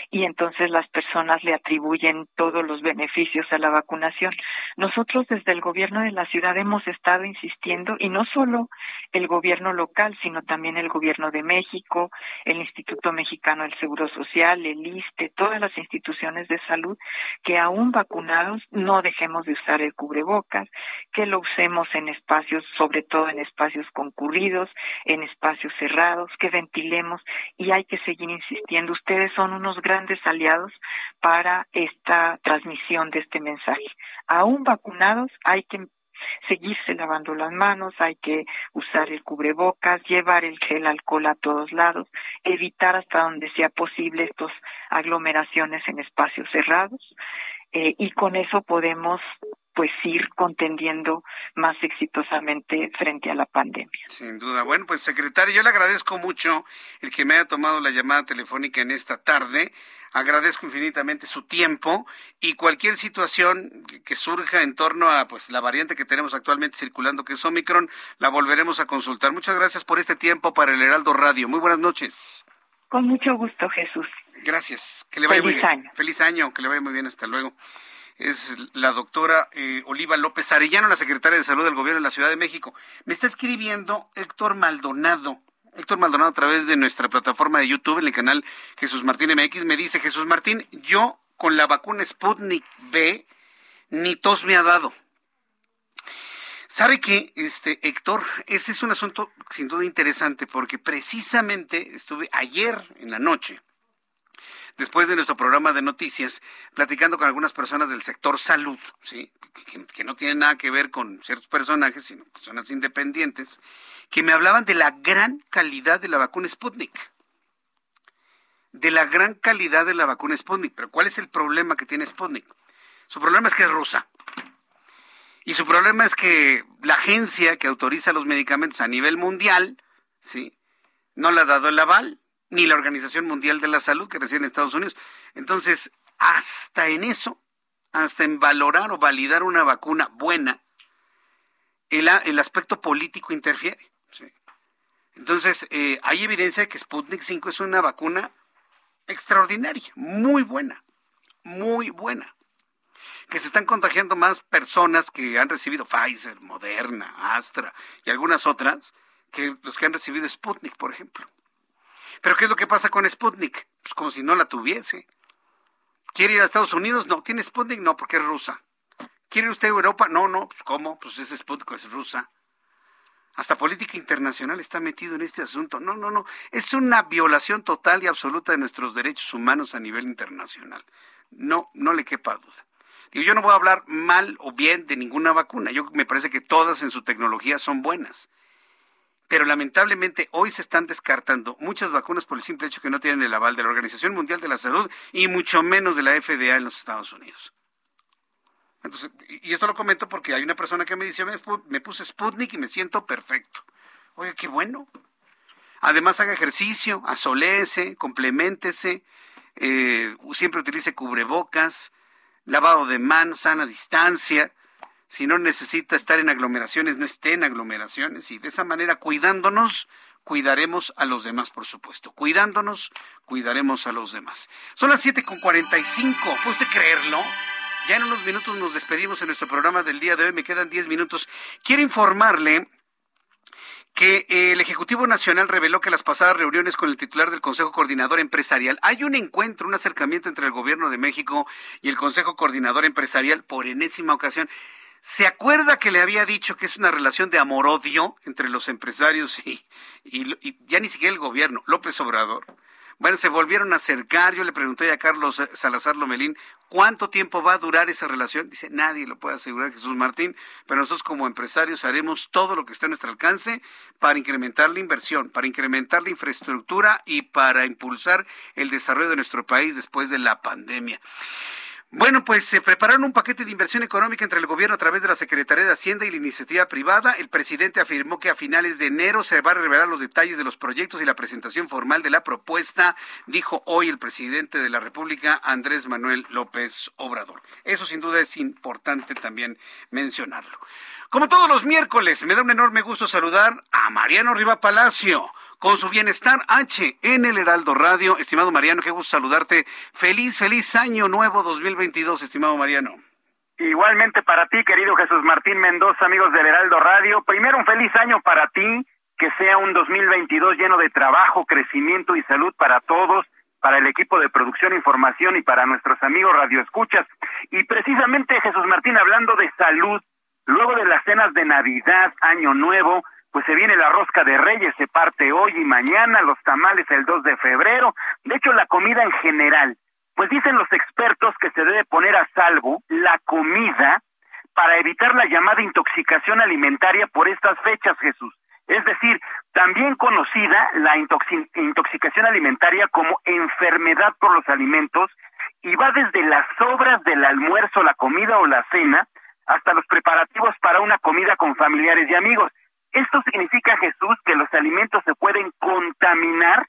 Speaker 13: y entonces las personas le atribuyen todos los beneficios a la vacunación. Nosotros desde el gobierno de la ciudad hemos estado insistiendo y no solo el gobierno local, sino también el gobierno de México, el Instituto Mexicano del Seguro Social, el ISTE, todas las instituciones de salud, que aún vacunados no dejemos de usar el cubrebocas, que lo usemos en espacios, sobre todo en espacios concurridos en espacios cerrados, que ventilemos y hay que seguir insistiendo. Ustedes son unos grandes aliados para esta transmisión de este mensaje. Aún vacunados hay que seguirse lavando las manos, hay que usar el cubrebocas, llevar el gel alcohol a todos lados, evitar hasta donde sea posible estas aglomeraciones en espacios cerrados eh, y con eso podemos pues ir contendiendo más exitosamente frente a la pandemia.
Speaker 3: Sin duda. Bueno, pues secretario, yo le agradezco mucho el que me haya tomado la llamada telefónica en esta tarde. Agradezco infinitamente su tiempo y cualquier situación que surja en torno a pues la variante que tenemos actualmente circulando que es Omicron, la volveremos a consultar. Muchas gracias por este tiempo para el Heraldo Radio. Muy buenas noches.
Speaker 13: Con mucho gusto, Jesús.
Speaker 3: Gracias. Que le vaya
Speaker 13: Feliz
Speaker 3: muy bien.
Speaker 13: año.
Speaker 3: Feliz año, que le vaya muy bien. Hasta luego es la doctora eh, Oliva López Arellano, la secretaria de Salud del Gobierno de la Ciudad de México. Me está escribiendo Héctor Maldonado. Héctor Maldonado a través de nuestra plataforma de YouTube, en el canal Jesús Martín MX, me dice, Jesús Martín, yo con la vacuna Sputnik B ni tos me ha dado. ¿Sabe qué, este, Héctor? Ese es un asunto sin duda interesante porque precisamente estuve ayer en la noche después de nuestro programa de noticias, platicando con algunas personas del sector salud, ¿sí? que, no tienen nada que ver con ciertos personajes, sino personas independientes, que me hablaban de la gran calidad de la vacuna Sputnik. De la gran calidad de la vacuna Sputnik. Pero ¿cuál es el problema que tiene Sputnik? Su problema es que es rusa. Y su problema es que la agencia que autoriza los medicamentos a nivel mundial, ¿sí? No le ha dado el aval ni la Organización Mundial de la Salud que reside en Estados Unidos. Entonces, hasta en eso, hasta en valorar o validar una vacuna buena, el, el aspecto político interfiere. Entonces, eh, hay evidencia de que Sputnik 5 es una vacuna extraordinaria, muy buena, muy buena. Que se están contagiando más personas que han recibido Pfizer, Moderna, Astra y algunas otras que los que han recibido Sputnik, por ejemplo. Pero ¿qué es lo que pasa con Sputnik? Pues como si no la tuviese. ¿Quiere ir a Estados Unidos? No. ¿Tiene Sputnik? No, porque es rusa. ¿Quiere usted Europa? No, no. Pues ¿cómo? Pues es Sputnik, es rusa. Hasta política internacional está metido en este asunto. No, no, no. Es una violación total y absoluta de nuestros derechos humanos a nivel internacional. No, no le quepa duda. Digo, yo no voy a hablar mal o bien de ninguna vacuna. Yo me parece que todas en su tecnología son buenas pero lamentablemente hoy se están descartando muchas vacunas por el simple hecho que no tienen el aval de la Organización Mundial de la Salud y mucho menos de la FDA en los Estados Unidos. Entonces, y esto lo comento porque hay una persona que me dice, me puse Sputnik y me siento perfecto. Oye, qué bueno. Además haga ejercicio, asolece, complementese, eh, siempre utilice cubrebocas, lavado de manos, sana distancia si no necesita estar en aglomeraciones, no esté en aglomeraciones y de esa manera cuidándonos, cuidaremos a los demás, por supuesto. Cuidándonos, cuidaremos a los demás. Son las 7.45, ¿puede usted creerlo? Ya en unos minutos nos despedimos en nuestro programa del día de hoy, me quedan 10 minutos. Quiero informarle que el Ejecutivo Nacional reveló que las pasadas reuniones con el titular del Consejo Coordinador Empresarial hay un encuentro, un acercamiento entre el Gobierno de México y el Consejo Coordinador Empresarial por enésima ocasión. ¿Se acuerda que le había dicho que es una relación de amor-odio entre los empresarios y, ya ni siquiera el gobierno, López Obrador? Bueno, se volvieron a acercar. Yo le pregunté a Carlos Salazar Lomelín cuánto tiempo va a durar esa relación. Dice, nadie lo puede asegurar, Jesús Martín, pero nosotros como empresarios haremos todo lo que está a nuestro alcance para incrementar la inversión, para incrementar la infraestructura y para impulsar el desarrollo de nuestro país después de la pandemia. Bueno, pues se prepararon un paquete de inversión económica entre el gobierno a través de la Secretaría de Hacienda y la iniciativa privada. El presidente afirmó que a finales de enero se va a revelar los detalles de los proyectos y la presentación formal de la propuesta, dijo hoy el presidente de la República, Andrés Manuel López Obrador. Eso sin duda es importante también mencionarlo. Como todos los miércoles, me da un enorme gusto saludar a Mariano Riva Palacio con su bienestar H en el Heraldo Radio. Estimado Mariano, qué gusto saludarte. Feliz, feliz año nuevo 2022, estimado Mariano.
Speaker 14: Igualmente para ti, querido Jesús Martín Mendoza, amigos del Heraldo Radio. Primero, un feliz año para ti, que sea un 2022 lleno de trabajo, crecimiento y salud para todos, para el equipo de producción, información y para nuestros amigos radioescuchas. Y precisamente, Jesús Martín, hablando de salud, luego de las cenas de Navidad, Año Nuevo, pues se viene la rosca de reyes, se parte hoy y mañana, los tamales el 2 de febrero, de hecho la comida en general, pues dicen los expertos que se debe poner a salvo la comida para evitar la llamada intoxicación alimentaria por estas fechas, Jesús. Es decir, también conocida la intoxicación alimentaria como enfermedad por los alimentos y va desde las sobras del almuerzo, la comida o la cena, hasta los preparativos para una comida con familiares y amigos. Esto significa, Jesús, que los alimentos se pueden contaminar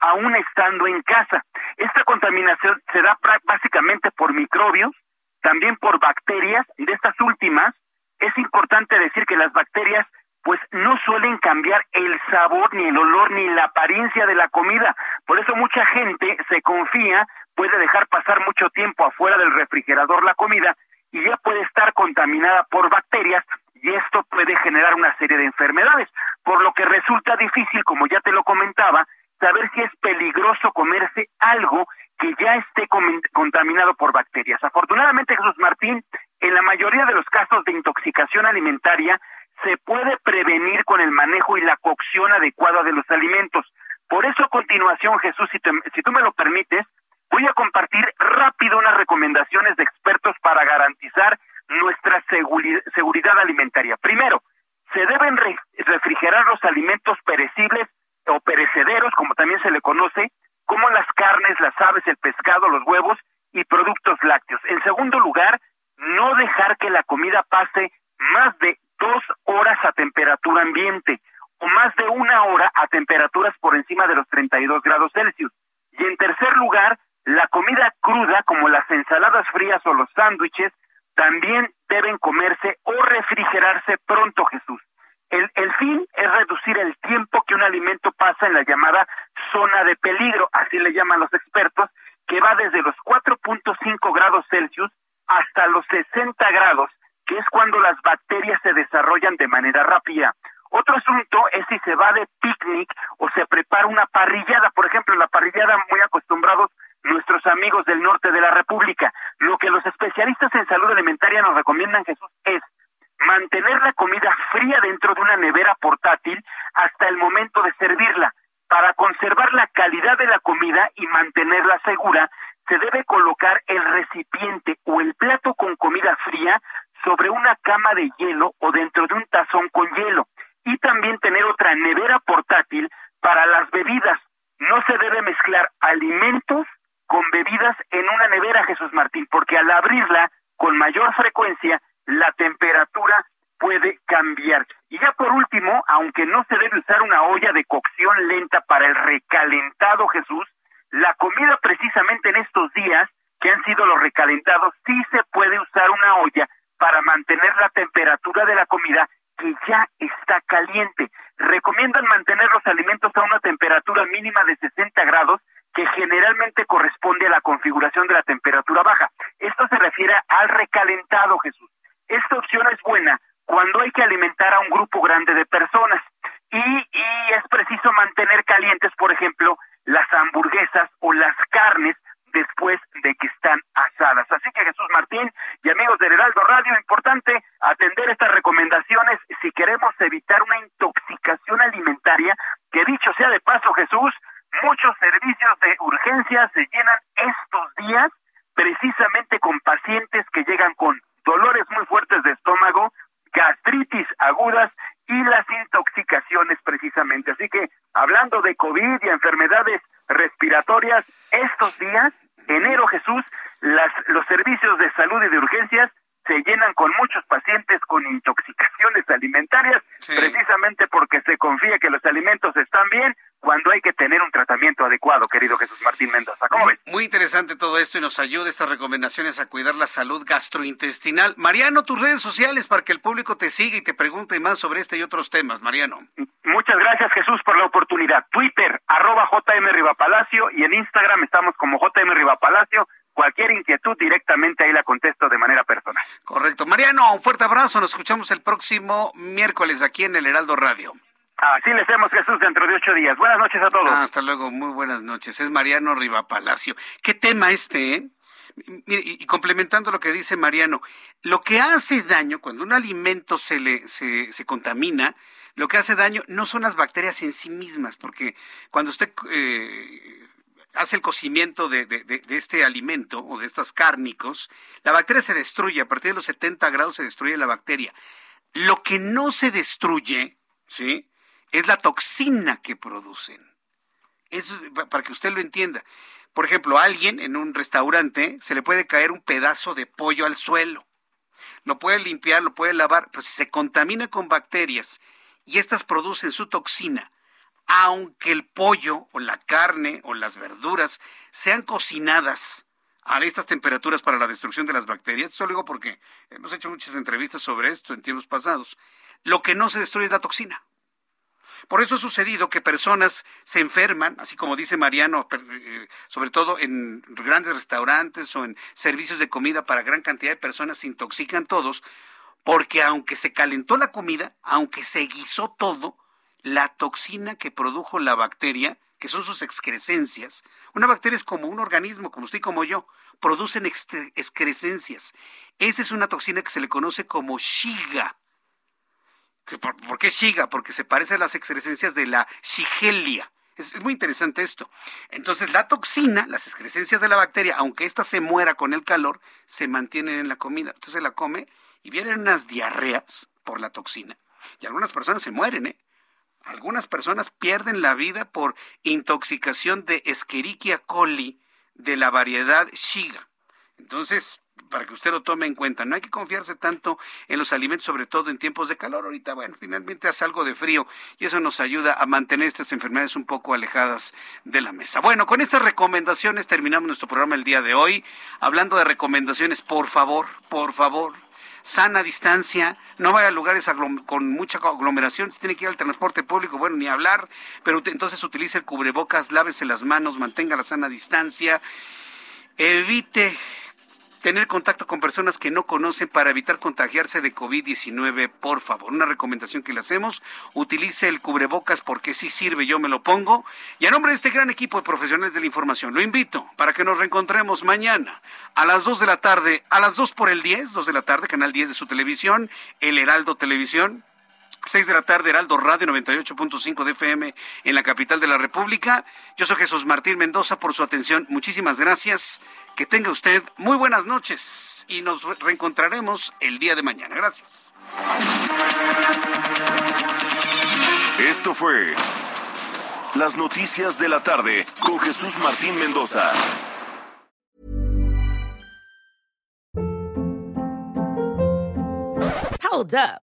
Speaker 14: aún estando en casa. Esta contaminación se da básicamente por microbios, también por bacterias, de estas últimas es importante decir que las bacterias pues no suelen cambiar el sabor, ni el olor, ni la apariencia de la comida. Por eso mucha gente se confía, puede dejar pasar mucho tiempo afuera del refrigerador la comida y ya puede estar contaminada por bacterias y esto puede generar una serie de enfermedades, por lo que resulta difícil, como ya te lo comentaba, saber si es peligroso comerse algo que ya esté contaminado por bacterias. Afortunadamente, Jesús Martín, en la mayoría de los casos de intoxicación alimentaria, se puede prevenir con el manejo y la cocción adecuada de los alimentos. Por eso, a continuación, Jesús, si, si tú me lo permites, voy a compartir rápido unas recomendaciones de expertos para garantizar nuestra seguridad alimentaria. Primero, se deben refrigerar los alimentos perecibles o perecederos, como también se le conoce, como las carnes, las aves, el pescado, los huevos y productos lácteos. En segundo lugar, no dejar que la comida pase más de dos horas a temperatura ambiente o más de una hora a temperaturas por encima de los 32 grados Celsius. Y en tercer lugar, la comida cruda, como las ensaladas frías o los sándwiches, también deben comerse o refrigerarse pronto, Jesús. El, el, fin es reducir el tiempo que un alimento pasa en la llamada zona de peligro, así le llaman los expertos, que va desde los 4.5 grados Celsius hasta los 60 grados, que es cuando las bacterias se desarrollan de manera rápida. Otro asunto es si se va de picnic o se prepara una parrillada. Por ejemplo, la parrillada muy acostumbrados nuestros amigos del norte de la República. Lo que los especialistas en salud alimentaria nos recomiendan, Jesús, es mantener la comida fría dentro de una nevera portátil hasta el momento de servirla. Para conservar la calidad de la comida y mantenerla segura, se debe colocar el recipiente o el plato con comida fría sobre una cama de hielo o dentro de un tazón con hielo. Y también tener otra nevera portátil para las bebidas. No se debe mezclar alimentos con bebidas en una nevera, Jesús Martín, porque al abrirla con mayor frecuencia, la temperatura puede cambiar. Y ya por último, aunque no se debe usar una olla de cocción lenta para el recalentado, Jesús, la comida precisamente en estos días, que han sido los recalentados, sí se puede usar una olla para mantener la temperatura de la comida que ya está caliente. Recomiendan mantener los alimentos a una temperatura mínima de 60 grados que generalmente corresponde a la configuración de la temperatura baja. Esto se refiere al recalentado, Jesús. Esta opción es buena cuando hay que alimentar a un grupo grande de personas y, es preciso mantener calientes, por ejemplo, las hamburguesas o las carnes después de que están asadas. Así que Jesús Martín y amigos del Heraldo Radio, importante atender estas recomendaciones si queremos evitar una intoxicación alimentaria, que dicho sea de paso Jesús, Muchos servicios de urgencia se llenan estos días precisamente con pacientes que llegan con dolores muy fuertes de estómago, gastritis agudas y las intoxicaciones precisamente. Así que hablando de COVID y enfermedades respiratorias, estos días, enero Jesús, las, los servicios de salud y de urgencias se llenan con muchos pacientes con intoxicaciones alimentarias, precisamente porque se confía que los alimentos están bien cuando hay que tener un tratamiento adecuado, querido Jesús Martín Mendoza. ¿Cómo ves?
Speaker 3: Muy interesante todo esto y nos ayuda estas recomendaciones a cuidar la salud gastrointestinal. Mariano, tus redes sociales para que el público te siga y te pregunte más sobre este y otros temas, Mariano.
Speaker 14: Muchas gracias, Jesús, por la oportunidad. Twitter, arroba JM Rivapalacio y en Instagram estamos como JM Rivapalacio cualquier inquietud directamente ahí la contesto de manera personal.
Speaker 3: Correcto. Mariano, un fuerte abrazo. Nos escuchamos el próximo miércoles aquí en el Heraldo Radio.
Speaker 14: Así les vemos, Jesús, dentro de ocho días. Buenas noches a todos.
Speaker 3: hasta luego, muy buenas noches. Es Mariano Rivapalacio. ¿Qué tema este, eh? Mire, y, complementando lo que dice Mariano, lo que hace daño cuando un alimento se, le, se, se contamina, lo que hace daño no son las bacterias en sí mismas, porque cuando usted eh, hace el cocimiento de, de, este alimento o de estos cárnicos, la bacteria se destruye. A partir de los 70 grados se destruye la bacteria. Lo que no se destruye, ¿sí? Es la toxina que producen. Eso para que usted lo entienda. Por ejemplo, a alguien en un restaurante se le puede caer un pedazo de pollo al suelo. Lo puede limpiar, lo puede lavar, pero si se contamina con bacterias y estas producen su toxina, aunque el pollo o la carne o las verduras sean cocinadas a estas temperaturas para la destrucción de las bacterias, esto lo digo porque hemos hecho muchas entrevistas sobre esto en tiempos pasados, lo que no se destruye es la toxina. Por eso ha sucedido que personas se enferman, así como dice Mariano, eh, sobre todo en grandes restaurantes o en servicios de comida para gran cantidad de personas se intoxican todos, porque aunque se calentó la comida, aunque se guisó todo, la toxina que produjo la bacteria, que son sus excrescencias. Una bacteria es como un organismo, como usted y como yo, producen excrescencias. Esa es una toxina que se le conoce como Shiga. ¿Por, qué Shiga? Porque se parece a las excrescencias de la Shigelia. Es, es, muy interesante esto. Entonces, la toxina, las excrescencias de la bacteria, aunque ésta se muera con el calor, se mantienen en la comida. Entonces la come y vienen unas diarreas por la toxina. Y algunas personas se mueren, ¿eh? Algunas personas pierden la vida por intoxicación de Escherichia coli de la variedad Shiga. Entonces, para que usted lo tome en cuenta, no hay que confiarse tanto en los alimentos, sobre todo en tiempos de calor. Ahorita, bueno, finalmente hace algo de frío y eso nos ayuda a mantener estas enfermedades un poco alejadas de la mesa. Bueno, con estas recomendaciones terminamos nuestro programa el día de hoy. Hablando de recomendaciones, por favor, por favor, sana distancia, no vaya a lugares con mucha aglomeración, si tiene que ir al transporte público, bueno, ni hablar, pero entonces utilice el cubrebocas, lávese las manos, mantenga la sana distancia, evite tener contacto con personas que no conocen para evitar contagiarse de COVID-19, por favor. Una recomendación que le hacemos, utilice el cubrebocas porque sí sirve, yo me lo pongo. Y a nombre de este gran equipo de profesionales de la información, lo invito para que nos reencontremos mañana a las 2 de la tarde, a las 2 por el 10, 2 de la tarde, canal 10 de su televisión, El Heraldo Televisión 6 de la tarde, Heraldo Radio 98.5 de FM en la capital de la República. Yo soy Jesús Martín Mendoza por su atención. Muchísimas gracias. Que tenga usted muy buenas noches y nos reencontraremos el día de mañana. Gracias.
Speaker 2: Esto fue Las Noticias de la Tarde con Jesús Martín Mendoza.
Speaker 15: Hold up.